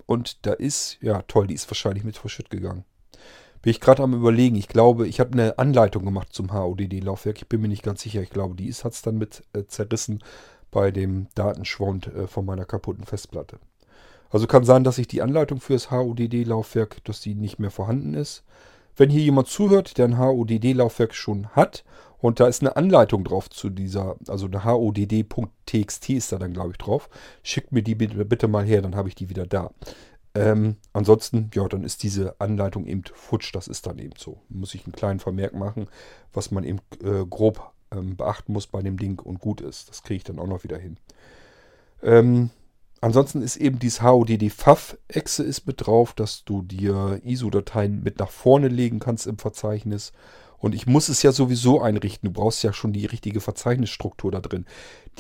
Speaker 1: und da ist, ja toll, die ist wahrscheinlich mit verschütt gegangen. Bin ich gerade am überlegen. Ich glaube, ich habe eine Anleitung gemacht zum HODD-Laufwerk. Ich bin mir nicht ganz sicher. Ich glaube, die hat es dann mit äh, zerrissen bei dem Datenschwund äh, von meiner kaputten Festplatte. Also kann sein, dass ich die Anleitung für das HODD-Laufwerk, dass die nicht mehr vorhanden ist. Wenn hier jemand zuhört, der ein HODD-Laufwerk schon hat und da ist eine Anleitung drauf zu dieser, also eine HODD.txt ist da dann, glaube ich, drauf, schickt mir die bitte, bitte mal her, dann habe ich die wieder da. Ähm, ansonsten, ja, dann ist diese Anleitung eben futsch, das ist dann eben so. Muss ich einen kleinen Vermerk machen, was man eben äh, grob ähm, beachten muss bei dem Ding und gut ist. Das kriege ich dann auch noch wieder hin. Ähm, ansonsten ist eben dieses HODD-FAF-Exe ist mit drauf, dass du dir ISO-Dateien mit nach vorne legen kannst im Verzeichnis. Und ich muss es ja sowieso einrichten. Du brauchst ja schon die richtige Verzeichnisstruktur da drin.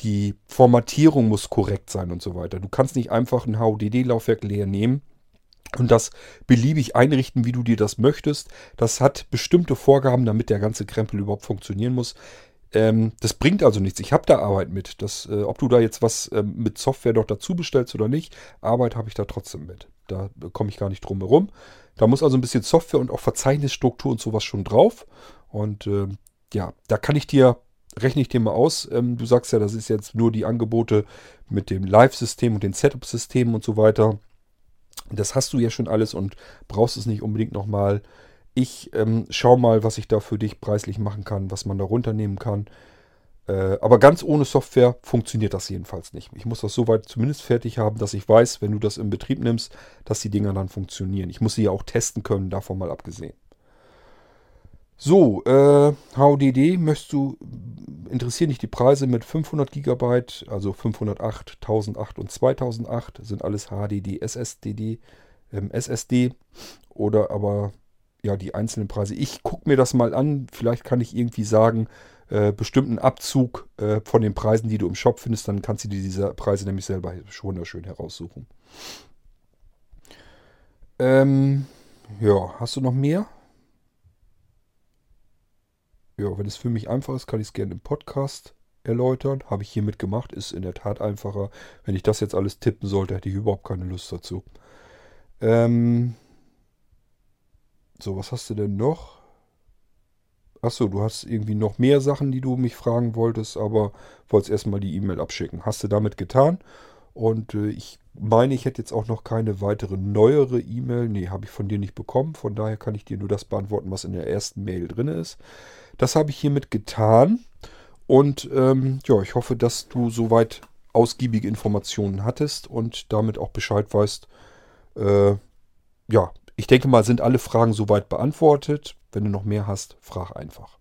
Speaker 1: Die Formatierung muss korrekt sein und so weiter. Du kannst nicht einfach ein HODD-Laufwerk leer nehmen und das beliebig einrichten, wie du dir das möchtest. Das hat bestimmte Vorgaben, damit der ganze Krempel überhaupt funktionieren muss. Ähm, das bringt also nichts. Ich habe da Arbeit mit. Das, äh, ob du da jetzt was ähm, mit Software noch dazu bestellst oder nicht, Arbeit habe ich da trotzdem mit. Da komme ich gar nicht drum herum. Da muss also ein bisschen Software und auch Verzeichnisstruktur und sowas schon drauf. Und äh, ja, da kann ich dir, rechne ich dir mal aus. Ähm, du sagst ja, das ist jetzt nur die Angebote mit dem Live-System und den Setup-Systemen und so weiter. Das hast du ja schon alles und brauchst es nicht unbedingt nochmal ich ähm, schau mal, was ich da für dich preislich machen kann, was man da runternehmen kann. Äh, aber ganz ohne Software funktioniert das jedenfalls nicht. Ich muss das soweit zumindest fertig haben, dass ich weiß, wenn du das in Betrieb nimmst, dass die Dinger dann funktionieren. Ich muss sie ja auch testen können, davon mal abgesehen. So, äh, HDD möchtest du, interessieren dich die Preise mit 500 GB, also 508, 1008 und 2008, sind alles HDD, SSDD, ähm, SSD oder aber ja, die einzelnen Preise. Ich gucke mir das mal an. Vielleicht kann ich irgendwie sagen, äh, bestimmten Abzug äh, von den Preisen, die du im Shop findest. Dann kannst du dir diese Preise nämlich selber wunderschön heraussuchen. Ähm, ja, hast du noch mehr? Ja, wenn es für mich einfach ist, kann ich es gerne im Podcast erläutern. Habe ich hiermit gemacht. Ist in der Tat einfacher. Wenn ich das jetzt alles tippen sollte, hätte ich überhaupt keine Lust dazu. Ähm, so, was hast du denn noch? Achso, du hast irgendwie noch mehr Sachen, die du mich fragen wolltest, aber wolltest erstmal die E-Mail abschicken. Hast du damit getan? Und äh, ich meine, ich hätte jetzt auch noch keine weitere neuere E-Mail. Nee, habe ich von dir nicht bekommen. Von daher kann ich dir nur das beantworten, was in der ersten Mail drin ist. Das habe ich hiermit getan. Und ähm, ja, ich hoffe, dass du soweit ausgiebige Informationen hattest und damit auch Bescheid weißt, äh, ja, ich denke mal, sind alle Fragen soweit beantwortet. Wenn du noch mehr hast, frag einfach.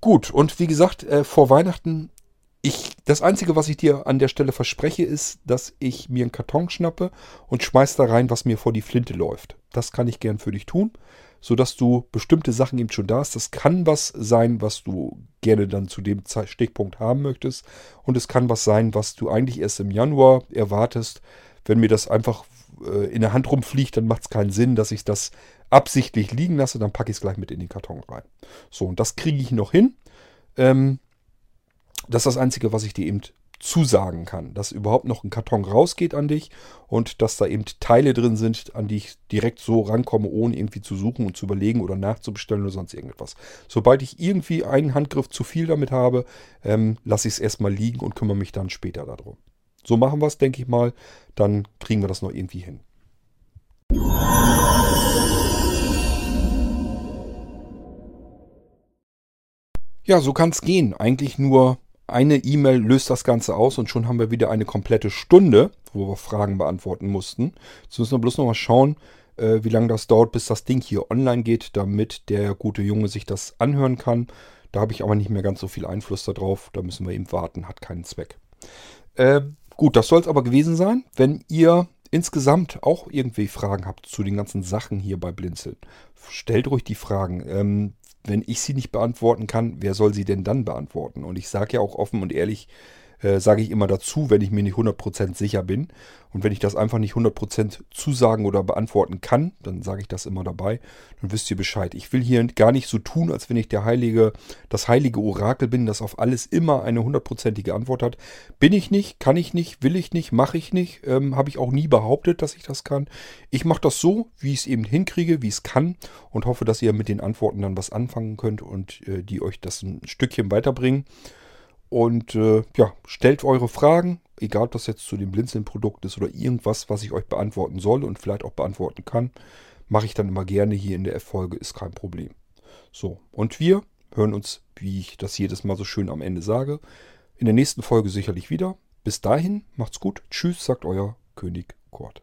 Speaker 1: Gut, und wie gesagt, äh, vor Weihnachten, ich, das Einzige, was ich dir an der Stelle verspreche, ist, dass ich mir einen Karton schnappe und schmeiß da rein, was mir vor die Flinte läuft. Das kann ich gern für dich tun, sodass du bestimmte Sachen eben schon da hast. Das kann was sein, was du gerne dann zu dem Stichpunkt haben möchtest. Und es kann was sein, was du eigentlich erst im Januar erwartest, wenn mir das einfach äh, in der Hand rumfliegt, dann macht es keinen Sinn, dass ich das absichtlich liegen lasse. Dann packe ich es gleich mit in den Karton rein. So, und das kriege ich noch hin. Ähm, das ist das Einzige, was ich dir eben zusagen kann, dass überhaupt noch ein Karton rausgeht an dich und dass da eben Teile drin sind, an die ich direkt so rankomme, ohne irgendwie zu suchen und zu überlegen oder nachzubestellen oder sonst irgendetwas. Sobald ich irgendwie einen Handgriff zu viel damit habe, ähm, lasse ich es erstmal liegen und kümmere mich dann später darum. So machen wir es, denke ich mal. Dann kriegen wir das noch irgendwie hin. Ja, so kann es gehen. Eigentlich nur eine E-Mail löst das Ganze aus und schon haben wir wieder eine komplette Stunde, wo wir Fragen beantworten mussten. Jetzt müssen wir bloß noch mal schauen, äh, wie lange das dauert, bis das Ding hier online geht, damit der gute Junge sich das anhören kann. Da habe ich aber nicht mehr ganz so viel Einfluss darauf. Da müssen wir eben warten, hat keinen Zweck. Äh, gut, das soll es aber gewesen sein. Wenn ihr insgesamt auch irgendwie Fragen habt zu den ganzen Sachen hier bei Blinzeln, stellt ruhig die Fragen. Ähm, wenn ich sie nicht beantworten kann, wer soll sie denn dann beantworten? Und ich sage ja auch offen und ehrlich, äh, sage ich immer dazu, wenn ich mir nicht 100% sicher bin. Und wenn ich das einfach nicht 100% zusagen oder beantworten kann, dann sage ich das immer dabei. Dann wisst ihr Bescheid. Ich will hier gar nicht so tun, als wenn ich der heilige, das heilige Orakel bin, das auf alles immer eine hundertprozentige Antwort hat. Bin ich nicht, kann ich nicht, will ich nicht, mache ich nicht. Ähm, Habe ich auch nie behauptet, dass ich das kann. Ich mache das so, wie ich es eben hinkriege, wie ich es kann und hoffe, dass ihr mit den Antworten dann was anfangen könnt und äh, die euch das ein Stückchen weiterbringen. Und äh, ja, stellt eure Fragen, egal ob das jetzt zu dem Blinzeln-Produkt ist oder irgendwas, was ich euch beantworten soll und vielleicht auch beantworten kann. Mache ich dann immer gerne hier in der Erfolge, ist kein Problem. So, und wir hören uns, wie ich das jedes Mal so schön am Ende sage, in der nächsten Folge sicherlich wieder. Bis dahin, macht's gut. Tschüss, sagt euer König Kurt.